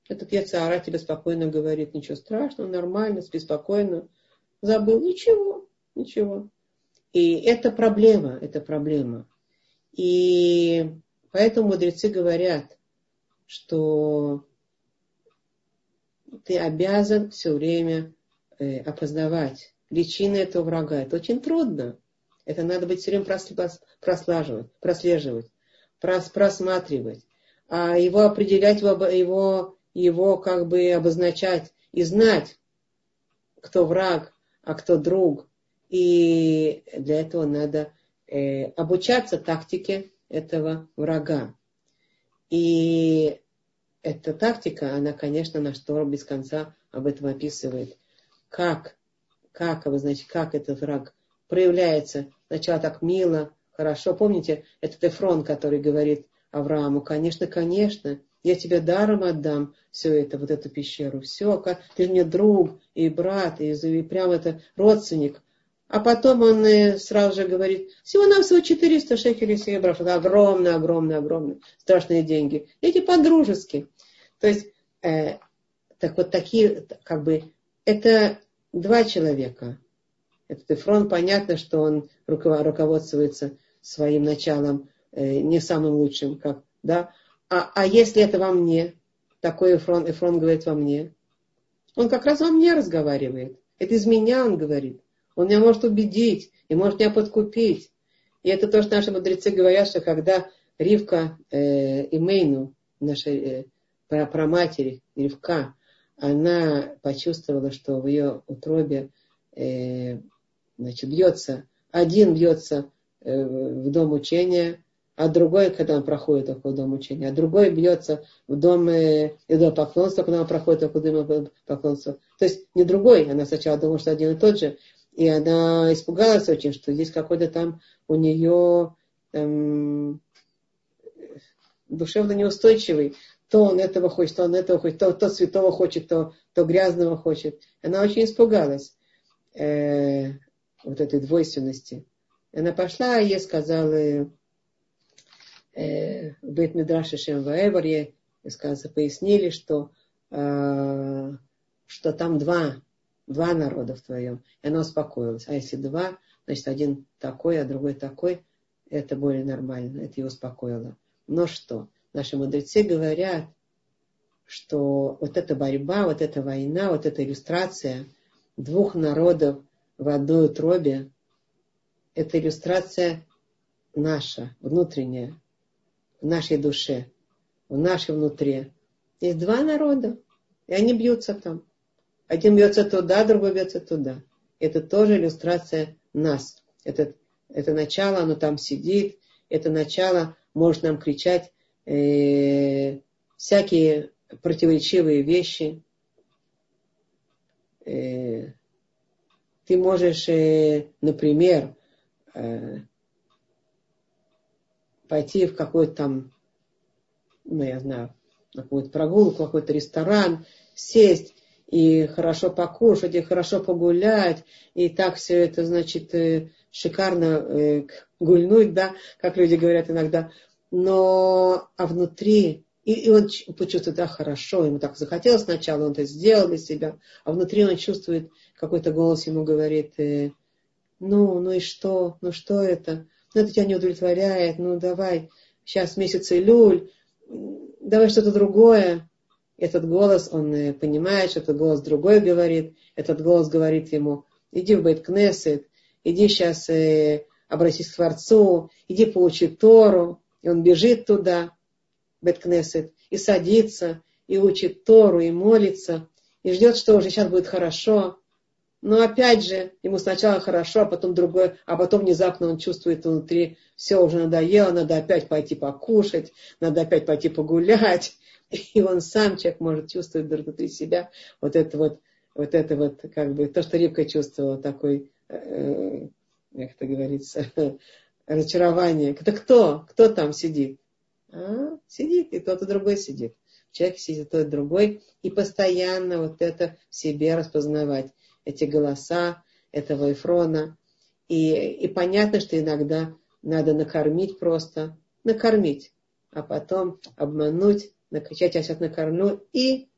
Этот Яцара тебе спокойно говорит, ничего страшного, нормально, спи спокойно. Забыл, ничего, ничего. И это проблема, это проблема. И поэтому мудрецы говорят, что ты обязан все время опознавать личины этого врага. Это очень трудно. Это надо быть все время прослеживать, прослеживать прос, просматривать. А его определять, его, его как бы обозначать и знать, кто враг, а кто друг. И для этого надо э, обучаться тактике этого врага. И эта тактика, она, конечно, наш Тор без конца об этом описывает. Как, как, значит, как этот враг проявляется. Сначала так мило, хорошо. Помните, этот Эфрон, который говорит Аврааму, конечно, конечно, я тебе даром отдам все это, вот эту пещеру. Все, ты мне друг и брат, и, и прям это родственник. А потом он сразу же говорит, всего-навсего 400 шекелей серебра. Это огромные, огромные, огромные, страшные деньги. Эти по-дружески. То есть, э, так вот такие, как бы, это два человека. Этот Эфрон, понятно, что он руководствуется своим началом э, не самым лучшим, как, да. А, а если это во мне, такой Эфрон, Эфрон говорит во мне, он как раз во мне разговаривает. Это из меня он говорит. Он меня может убедить и может меня подкупить. И это то, что наши мудрецы говорят, что когда Ривка э, Мейну, наша э, про, про матери Ривка, она почувствовала, что в ее утробе э, значит, бьется, один бьется э, в дом учения, а другой, когда он проходит около дома учения, а другой бьется в дом идолопоклонства, когда он проходит около дома поклонства. То есть не другой, она сначала думала, что один и тот же, и она испугалась очень, что здесь какой-то там у нее эм, душевно неустойчивый. То он этого хочет, то он этого хочет, то, то святого хочет, то, то грязного хочет. Она очень испугалась э, вот этой двойственности. Она пошла, и ей сказала э, в Шемваэвар, ей сказали, пояснили, что, э, что там два два народа в твоем. И она успокоилась. А если два, значит, один такой, а другой такой, это более нормально. Это ее успокоило. Но что? Наши мудрецы говорят, что вот эта борьба, вот эта война, вот эта иллюстрация двух народов в одной утробе, это иллюстрация наша, внутренняя, в нашей душе, в нашей внутри. Есть два народа, и они бьются там. Один бьется туда, другой бьется туда. Это тоже иллюстрация нас. Это, это начало, оно там сидит. Это начало может нам кричать э, всякие противоречивые вещи. Э, ты можешь, э, например, э, пойти в какой-то там, ну, я знаю, на какую-то прогулку, какой-то ресторан, сесть и хорошо покушать, и хорошо погулять, и так все это, значит, э, шикарно э, гульнуть, да, как люди говорят иногда. Но, а внутри, и, и он почувствует, да, хорошо, ему так захотелось сначала, он это сделал для себя, а внутри он чувствует, какой-то голос ему говорит, э, ну, ну и что, ну что это, ну это тебя не удовлетворяет, ну давай, сейчас месяц Илюль, давай что-то другое, этот голос, он э, понимает, что этот голос другой говорит. Этот голос говорит ему, иди в Бейт-Кнессет, иди сейчас э, обратись к Творцу, иди получи Тору. И он бежит туда, Бейт-Кнессет, и садится, и учит Тору, и молится, и ждет, что уже сейчас будет хорошо. Но опять же, ему сначала хорошо, а потом другое, а потом внезапно он чувствует внутри, все уже надоело, надо опять пойти покушать, надо опять пойти погулять, и он сам, человек может чувствовать внутри себя вот это вот, вот это вот, как бы, то, что Рибка чувствовала, такой, э, как это говорится, разочарование. Это кто? Кто там сидит? А, сидит, и тот, и другой сидит. Человек сидит тот, другой, и постоянно вот это в себе распознавать. Эти голоса этого Эфрона. И, и понятно, что иногда надо накормить просто, накормить, а потом обмануть, накачать осет на корню и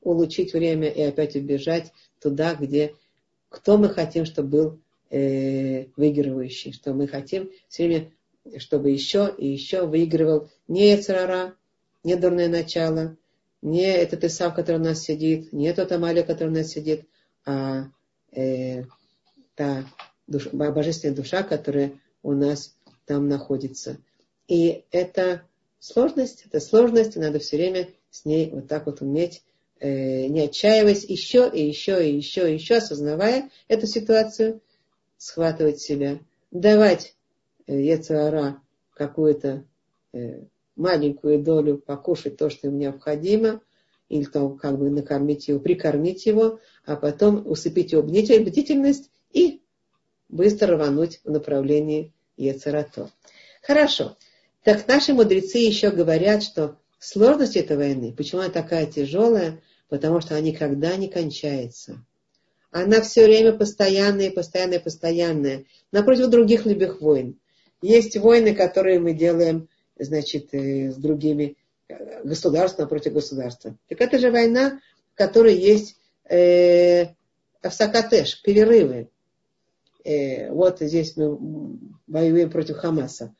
улучшить время и опять убежать туда, где кто мы хотим, чтобы был э, выигрывающий, что мы хотим все время, чтобы еще и еще выигрывал не Яцерара, не дурное начало, не этот Исав, который у нас сидит, не тот Амалия, который у нас сидит, а э, та душа, божественная душа, которая у нас там находится. И это сложность, это сложность, и надо все время с ней вот так вот уметь, э, не отчаиваясь, еще и еще и еще и еще, осознавая эту ситуацию, схватывать себя, давать э, Ецара какую-то э, маленькую долю покушать то, что им необходимо, или там как бы накормить его, прикормить его, а потом усыпить его бдительность и быстро рвануть в направлении Ецарато. Хорошо. Так наши мудрецы еще говорят, что сложность этой войны, почему она такая тяжелая, потому что она никогда не кончается. Она все время постоянная, постоянная, постоянная. Напротив других любых войн. Есть войны, которые мы делаем, значит, э, с другими государством против государства. Так это же война, в которой есть э, авсакатеш, перерывы. Э, вот здесь мы воюем против Хамаса.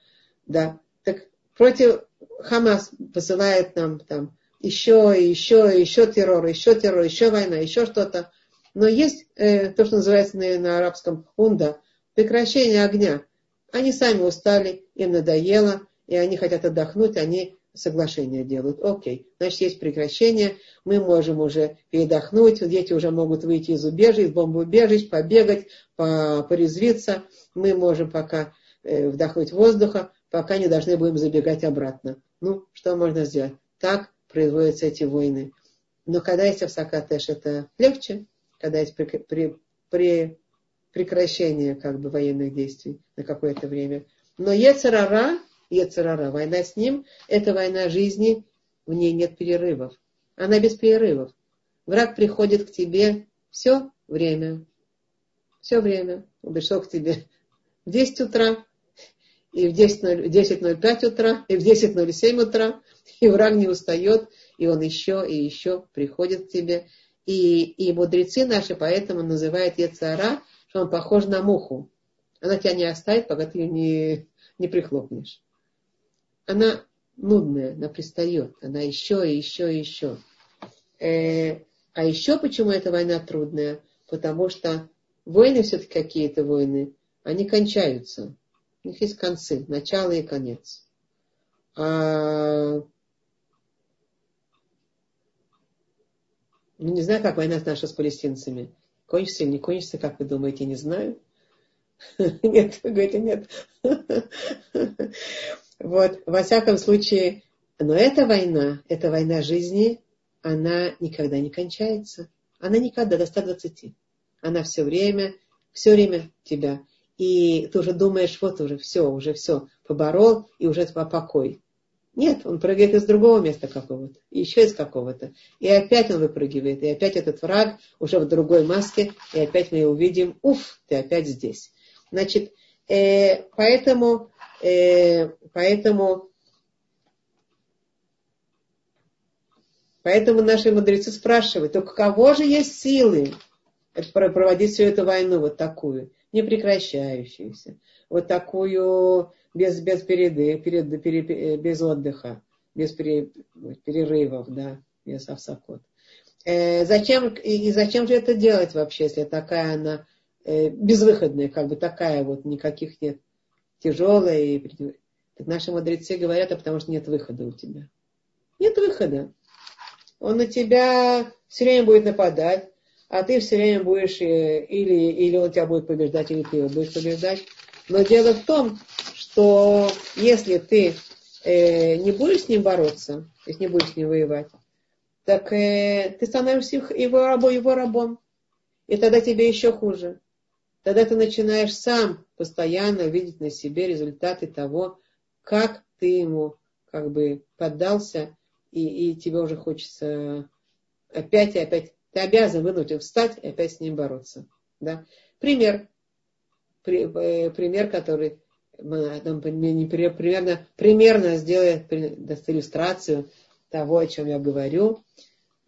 Да. Так против Хамас посылает нам там еще, еще, еще террор, еще террор, еще война, еще что-то. Но есть э, то, что называется на, на арабском унда, прекращение огня. Они сами устали, им надоело, и они хотят отдохнуть, они соглашение делают. Окей, значит, есть прекращение, мы можем уже передохнуть, дети уже могут выйти из убежищ, из бомбоубежищ, побегать, порезвиться, мы можем пока э, вдохнуть воздуха, пока не должны будем забегать обратно. Ну, что можно сделать? Так производятся эти войны. Но когда есть Авсакатеш, это легче, когда есть при, при, при прекращение как бы военных действий на какое-то время. Но Ецарара, Ецарара, война с ним, это война жизни, в ней нет перерывов. Она без перерывов. Враг приходит к тебе все время. Все время. Он пришел к тебе в 10 утра, и в 10.05 утра, и в 10.07 утра, и враг не устает, и он еще и еще приходит к тебе. И, и мудрецы наши поэтому называют Ецара, что он похож на муху. Она тебя не оставит, пока ты ее не, не прихлопнешь. Она нудная, она пристает, она еще и еще и еще. Э, а еще почему эта война трудная? Потому что войны все-таки какие-то войны, они кончаются. У них есть концы, начало и конец. А... Ну, не знаю, как война наша с палестинцами. Кончится или не кончится, как вы думаете, не знаю. Нет, вы говорите, нет. Вот, во всяком случае, но эта война, эта война жизни, она никогда не кончается. Она никогда до 120. Она все время, все время тебя и ты уже думаешь, вот уже все, уже все, поборол, и уже покой. Нет, он прыгает из другого места какого-то, еще из какого-то. И опять он выпрыгивает, и опять этот враг уже в другой маске, и опять мы увидим, уф, ты опять здесь. Значит, э, поэтому, поэтому, поэтому наши мудрецы спрашивают, только кого же есть силы проводить всю эту войну вот такую? непрекращающуюся, вот такую без, без, переды, перед, пере, без отдыха, без пере, перерывов, да, без овсакот. Э, зачем, и, и зачем же это делать вообще, если такая она э, безвыходная, как бы такая вот, никаких нет, тяжелая. И, так наши мудрецы говорят, а потому что нет выхода у тебя. Нет выхода. Он на тебя все время будет нападать, а ты все время будешь, э, или, или он тебя будет побеждать, или ты его будешь побеждать. Но дело в том, что если ты э, не будешь с ним бороться, если не будешь с ним воевать, так э, ты становишься его его рабом. И тогда тебе еще хуже. Тогда ты начинаешь сам постоянно видеть на себе результаты того, как ты ему как бы поддался, и, и тебе уже хочется опять и опять ты обязан вынужден встать и опять с ним бороться. Да? Пример. При, э, пример, который нам примерно, примерно сделает даст иллюстрацию того, о чем я говорю.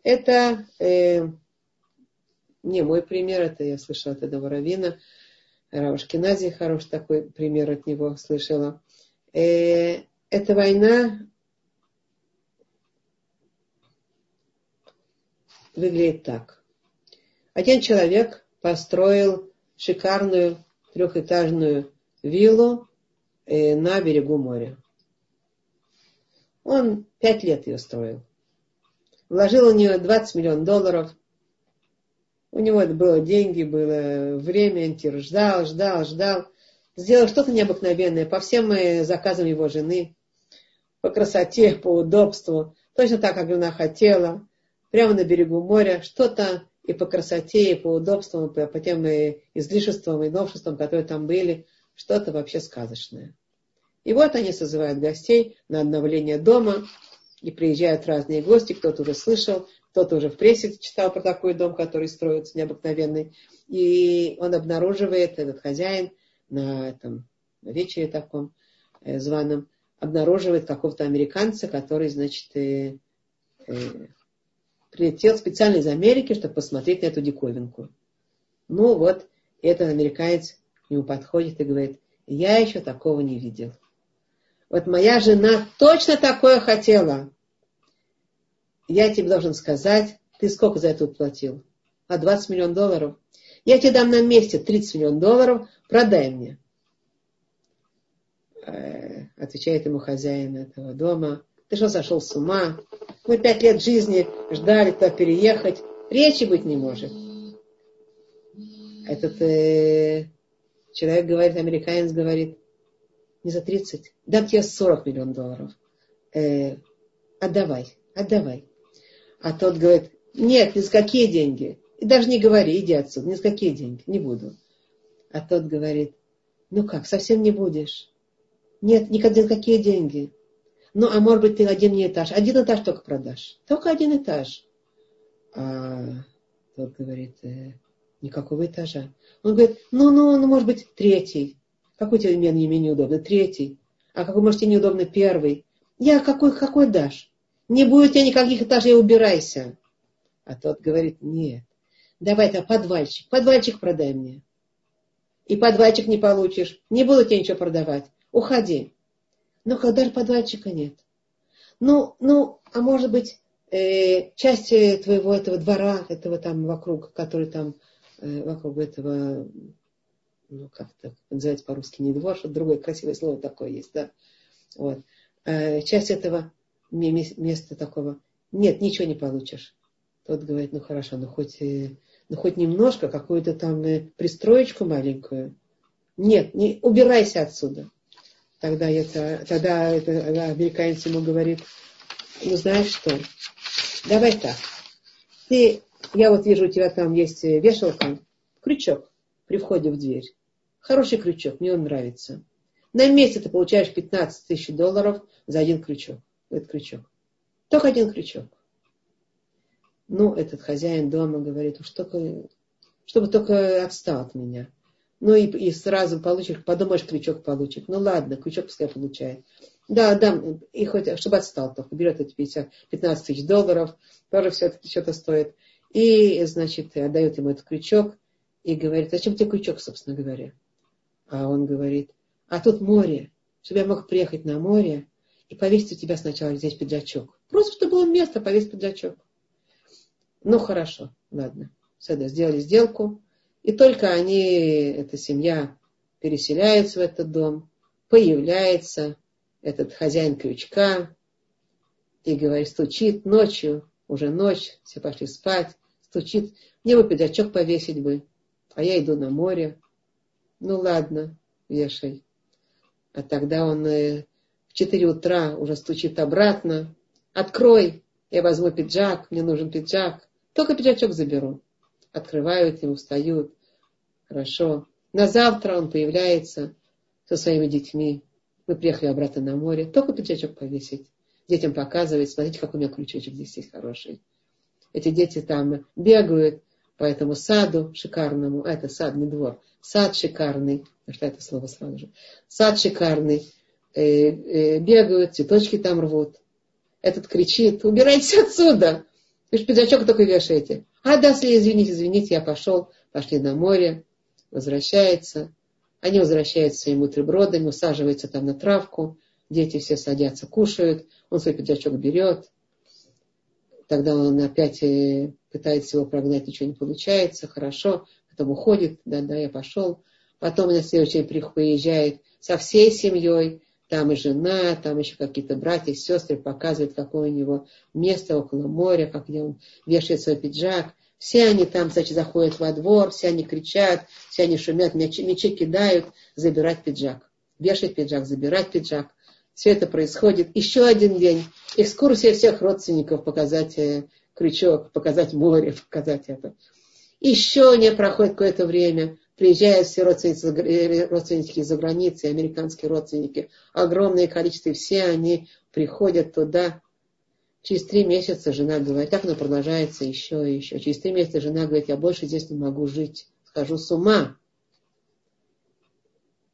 Это э, не мой пример, это я слышала от этого равина. Равашкинази хороший такой пример от него слышала. Э, эта война выглядит так. Один человек построил шикарную трехэтажную виллу э, на берегу моря. Он пять лет ее строил. Вложил в нее 20 миллионов долларов. У него это было деньги, было время, он ждал, ждал, ждал. Сделал что-то необыкновенное по всем э, заказам его жены. По красоте, по удобству. Точно так, как она хотела. Прямо на берегу моря. Что-то и по красоте, и по удобству, и по тем и излишествам, и новшествам, которые там были. Что-то вообще сказочное. И вот они созывают гостей на обновление дома. И приезжают разные гости, кто-то уже слышал, кто-то уже в прессе читал про такой дом, который строится необыкновенный. И он обнаруживает, этот хозяин, на этом вечере таком э, званом, обнаруживает какого-то американца, который, значит, э, э, прилетел специально из Америки, чтобы посмотреть на эту диковинку. Ну вот, этот американец к нему подходит и говорит, я еще такого не видел. Вот моя жена точно такое хотела я тебе должен сказать, ты сколько за это уплатил? А 20 миллионов долларов? Я тебе дам на месте 30 миллионов долларов, продай мне. Э, отвечает ему хозяин этого дома. Ты что, сошел с ума? Мы пять лет жизни ждали туда переехать. Речи быть не может. Этот э, человек говорит, американец говорит, не за 30, дам тебе 40 миллионов долларов. Э, отдавай, отдавай. А тот говорит, нет, ни с какие деньги. И даже не говори, иди отсюда, ни с какие деньги, не буду. А тот говорит, ну как, совсем не будешь? Нет, никогда ни какие деньги. Ну, а может быть, ты один не этаж. Один этаж только продашь. Только один этаж. А тот говорит, э, никакого этажа. Он говорит, ну, ну, ну, может быть, третий. Какой тебе менее, менее удобно? Третий. А какой, может, тебе неудобно? Первый. Я какой, какой дашь? Не будет у тебя никаких этажей, убирайся. А тот говорит, нет, давай-то подвальчик, подвальчик продай мне. И подвальчик не получишь, не буду тебе ничего продавать, уходи. Но когда же подвальчика нет? Ну, ну, а может быть, э, часть твоего этого двора, этого там вокруг, который там э, вокруг этого, ну, как это называется по-русски, не двор, что другое красивое слово такое есть, да. Вот. Э, часть этого места такого. Нет, ничего не получишь. Тот говорит, ну хорошо, ну хоть, э, ну хоть немножко, какую-то там э, пристроечку маленькую. Нет, не, убирайся отсюда. Тогда, это, тогда это, американец ему говорит, ну знаешь что, давай так. Ты, я вот вижу, у тебя там есть э, вешалка, крючок при входе в дверь. Хороший крючок, мне он нравится. На месяц ты получаешь 15 тысяч долларов за один крючок этот крючок. Только один крючок. Ну, этот хозяин дома говорит, уж только, чтобы только отстал от меня. Ну и, и сразу получишь, подумаешь, крючок получит. Ну ладно, крючок пускай получает. Да, дам, и хоть, чтобы отстал только, берет эти 50, 15 тысяч долларов, тоже все-таки что-то стоит. И, значит, отдает ему этот крючок и говорит, зачем тебе крючок, собственно говоря? А он говорит, а тут море, чтобы я мог приехать на море, и повесить у тебя сначала здесь пиджачок. Просто чтобы было место повесить пиджачок. Ну хорошо, ладно. Все, сделали сделку. И только они, эта семья, переселяется в этот дом, появляется этот хозяин крючка и говорит, стучит ночью, уже ночь, все пошли спать, стучит, мне бы пиджачок повесить бы, а я иду на море. Ну ладно, вешай. А тогда он э, 4 утра уже стучит обратно. Открой, я возьму пиджак, мне нужен пиджак. Только пиджачок заберу. Открывают ему, встают. Хорошо. На завтра он появляется со своими детьми. Мы приехали обратно на море. Только пиджачок повесить. Детям показывать. Смотрите, какой у меня крючочек здесь есть хороший. Эти дети там бегают по этому саду шикарному. А это сад, не двор. Сад шикарный. Что это слово сразу же? Сад шикарный бегают, цветочки там рвут. Этот кричит, убирайтесь отсюда. Вы же пиджачок только вешаете. А да, извините, извините, я пошел, пошли на море, возвращается. Они возвращаются своими бутербродами, усаживаются там на травку, дети все садятся, кушают, он свой пиджачок берет. Тогда он опять э, пытается его прогнать, ничего не получается, хорошо, потом уходит, да-да, я пошел. Потом на следующий день приезжает со всей семьей, там и жена, там еще какие-то братья, сестры показывают, какое у него место около моря, как где он вешает свой пиджак. Все они там, значит, заходят во двор, все они кричат, все они шумят, мячи, мячи кидают, забирать пиджак. Вешать пиджак, забирать пиджак. Все это происходит. Еще один день. Экскурсия всех родственников показать э, крючок, показать море, показать это. Еще не проходит какое-то время. Приезжают все родственники, э, родственники из-за границы, американские родственники. Огромное количество. Все они приходят туда. Через три месяца жена говорит, так оно продолжается еще и еще. Через три месяца жена говорит, я больше здесь не могу жить. Схожу с ума.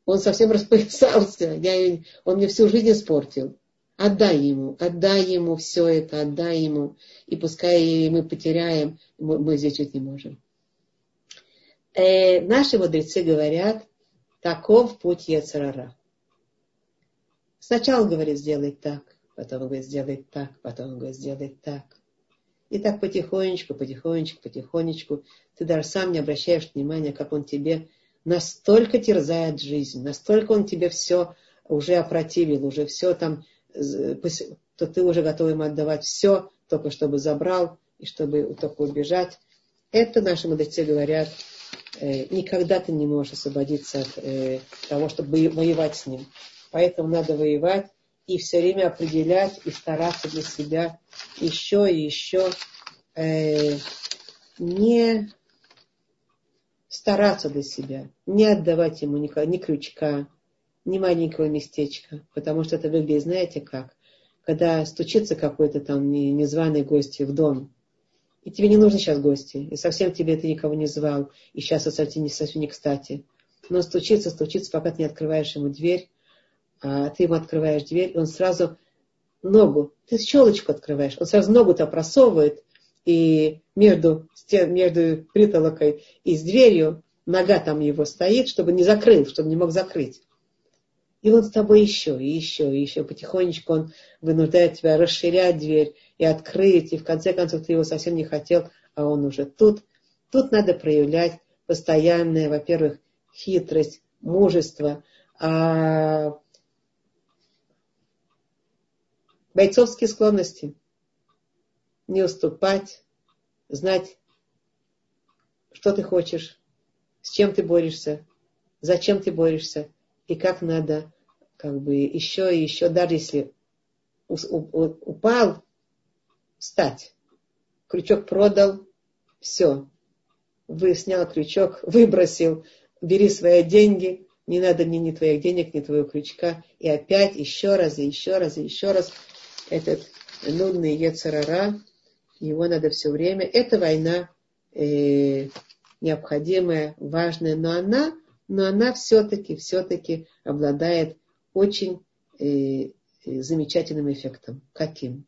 Он совсем распоясался. Я, он мне всю жизнь испортил. Отдай ему, отдай ему все это, отдай ему. И пускай мы потеряем, мы, мы здесь жить не можем. Э, наши мудрецы говорят, таков путь Ецарара. Сначала говорит, сделай так, потом говорит, сделай так, потом говорит, сделай так. И так потихонечку, потихонечку, потихонечку. Ты даже сам не обращаешь внимания, как он тебе настолько терзает жизнь, настолько он тебе все уже опротивил, уже все там, то ты уже готов ему отдавать все, только чтобы забрал и чтобы только убежать. Это наши мудрецы говорят, никогда ты не можешь освободиться от э, того, чтобы воевать с ним. Поэтому надо воевать и все время определять и стараться для себя еще и еще э, не стараться для себя, не отдавать ему ни, ни крючка, ни маленького местечка, потому что это выглядит, знаете как, когда стучится какой-то там незваный гость в дом, и тебе не нужно сейчас гости, и совсем тебе ты никого не звал, и сейчас это совсем не, совсем не кстати. Но стучится, стучится, пока ты не открываешь ему дверь, а ты ему открываешь дверь, и он сразу ногу, ты щелочку открываешь, он сразу ногу-то просовывает, и между, между притолокой и с дверью нога там его стоит, чтобы не закрыл, чтобы не мог закрыть. И он с тобой еще, и еще, и еще. Потихонечку он вынуждает тебя расширять дверь и открыть. И в конце концов ты его совсем не хотел, а он уже тут. Тут надо проявлять постоянное, во-первых, хитрость, мужество, а бойцовские склонности не уступать, знать, что ты хочешь, с чем ты борешься, зачем ты борешься и как надо как бы еще и еще, даже если упал, встать. Крючок продал, все. Вы снял крючок, выбросил, бери свои деньги, не надо мне ни твоих денег, ни твоего крючка. И опять еще раз, и еще раз, и еще раз этот нудный Ецарара его надо все время. Это война э, необходимая, важная, но она, но она все-таки, все-таки обладает очень э, замечательным эффектом. Каким?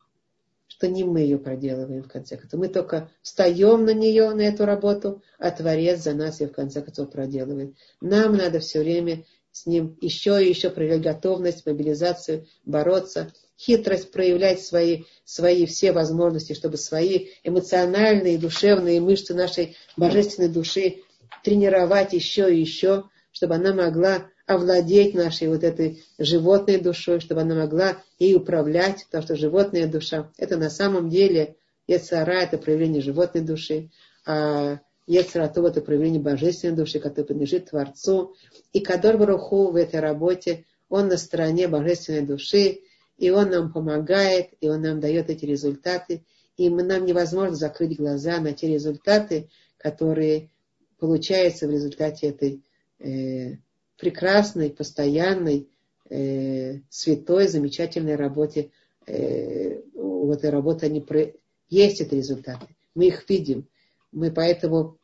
Что не мы ее проделываем в конце концов. Мы только встаем на нее, на эту работу, а Творец за нас ее в конце концов проделывает. Нам надо все время с ним еще и еще проявлять готовность, мобилизацию, бороться, хитрость, проявлять свои, свои все возможности, чтобы свои эмоциональные, душевные мышцы нашей божественной души тренировать еще и еще, чтобы она могла овладеть нашей вот этой животной душой, чтобы она могла ей управлять, потому что животная душа – это на самом деле Ецара – это проявление животной души, а Ецарату – это проявление божественной души, которая принадлежит Творцу. И Кадор Баруху в этой работе, он на стороне божественной души, и он нам помогает, и он нам дает эти результаты. И мы, нам невозможно закрыть глаза на те результаты, которые получаются в результате этой э, прекрасной, постоянной, э, святой, замечательной работе. Э, у этой работы они про... есть эти результаты. Мы их видим. Мы поэтому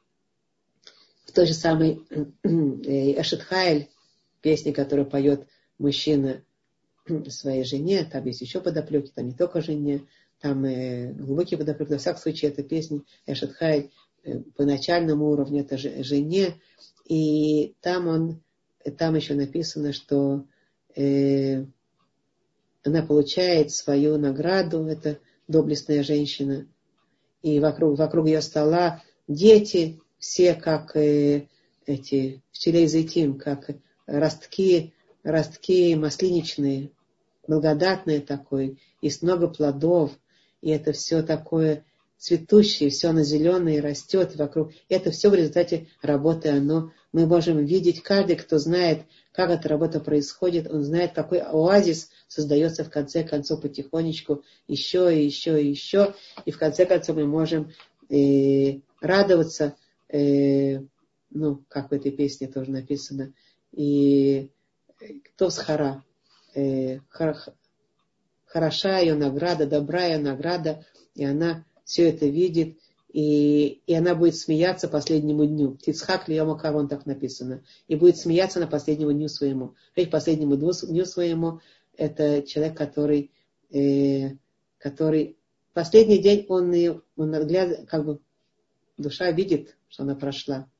в той же самой э, Эшетхайль, песне, которую поет мужчина своей жене, там есть еще подоплеки, там не только жене, там э, глубокие подоплеки. Во всяком случае, эта песня Эшетхайль э, по начальному уровню это жене, и там он, там еще написано, что э, она получает свою награду, это доблестная женщина, и вокруг, вокруг ее стола дети, все как э, эти в зайтим, как ростки, ростки маслиничные, благодатные такой, есть много плодов, и это все такое цветущее, все оно зеленое растет вокруг. Это все в результате работы оно. Мы можем видеть, каждый, кто знает, как эта работа происходит, он знает, какой оазис создается в конце концов потихонечку, еще и еще и еще. И в конце концов мы можем э, радоваться, э, ну, как в этой песне тоже написано, и кто с хара, э, хороша ее награда, добрая награда, и она все это видит, и, и она будет смеяться последнему дню. Тицхак Льома Карон так написано. И будет смеяться на последнему дню своему. И последнему дню своему это человек, который, э, который последний день он, он огляд, как бы душа видит, что она прошла.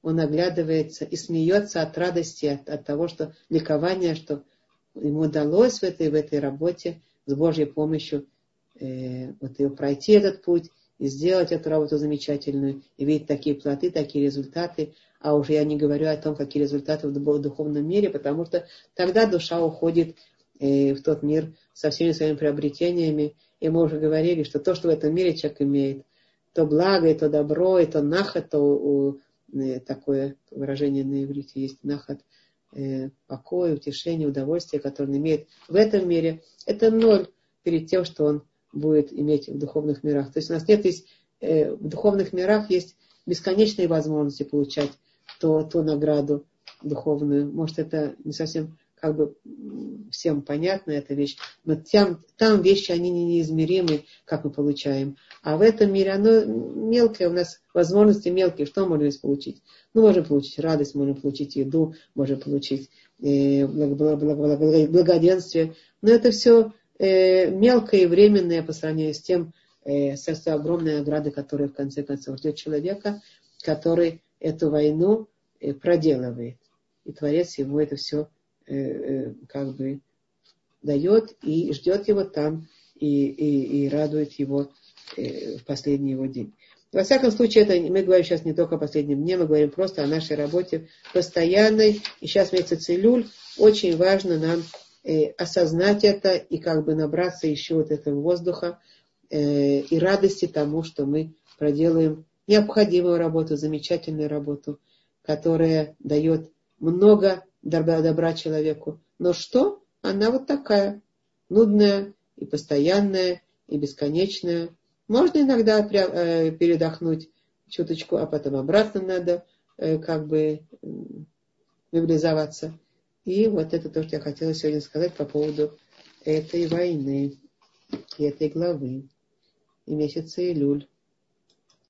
Он оглядывается и смеется от радости, от, от того, что ликование, что ему удалось в этой, в этой работе с Божьей помощью э, вот ее пройти этот путь и сделать эту работу замечательную, и видеть такие плоды, такие результаты, а уже я не говорю о том, какие результаты в духовном мире, потому что тогда душа уходит э, в тот мир со всеми своими приобретениями, и мы уже говорили, что то, что в этом мире человек имеет, то благо, и то добро, и то нахат, то э, такое выражение на иврите есть, нахат, э, покой, утешение, удовольствие, которое он имеет в этом мире, это ноль перед тем, что он будет иметь в духовных мирах. То есть у нас нет есть, э, в духовных мирах есть бесконечные возможности получать то, ту награду духовную. Может, это не совсем как бы всем понятна эта вещь, но там, там вещи, они не неизмеримы, как мы получаем. А в этом мире оно мелкое, у нас возможности мелкие. Что можно здесь получить? Ну, можем получить радость, можем получить еду, можем получить э, благоденствие. Но это все э, мелкое и временное по сравнению с тем, э, с той огромной оградой, которая в конце концов ждет человека, который эту войну э, проделывает. И Творец ему это все э, э, как бы дает и ждет его там и, и, и радует его э, в последний его день. Во всяком случае, это мы говорим сейчас не только о последнем дне, мы говорим просто о нашей работе постоянной. И сейчас месяц Илюль. Очень важно нам э, осознать это и как бы набраться еще вот этого воздуха э, и радости тому, что мы проделаем необходимую работу, замечательную работу, которая дает много добра, добра человеку. Но что? Она вот такая, нудная и постоянная, и бесконечная. Можно иногда э, передохнуть чуточку, а потом обратно надо э, как бы мобилизоваться. И вот это то, что я хотела сегодня сказать по поводу этой войны и этой главы и месяца Илюль.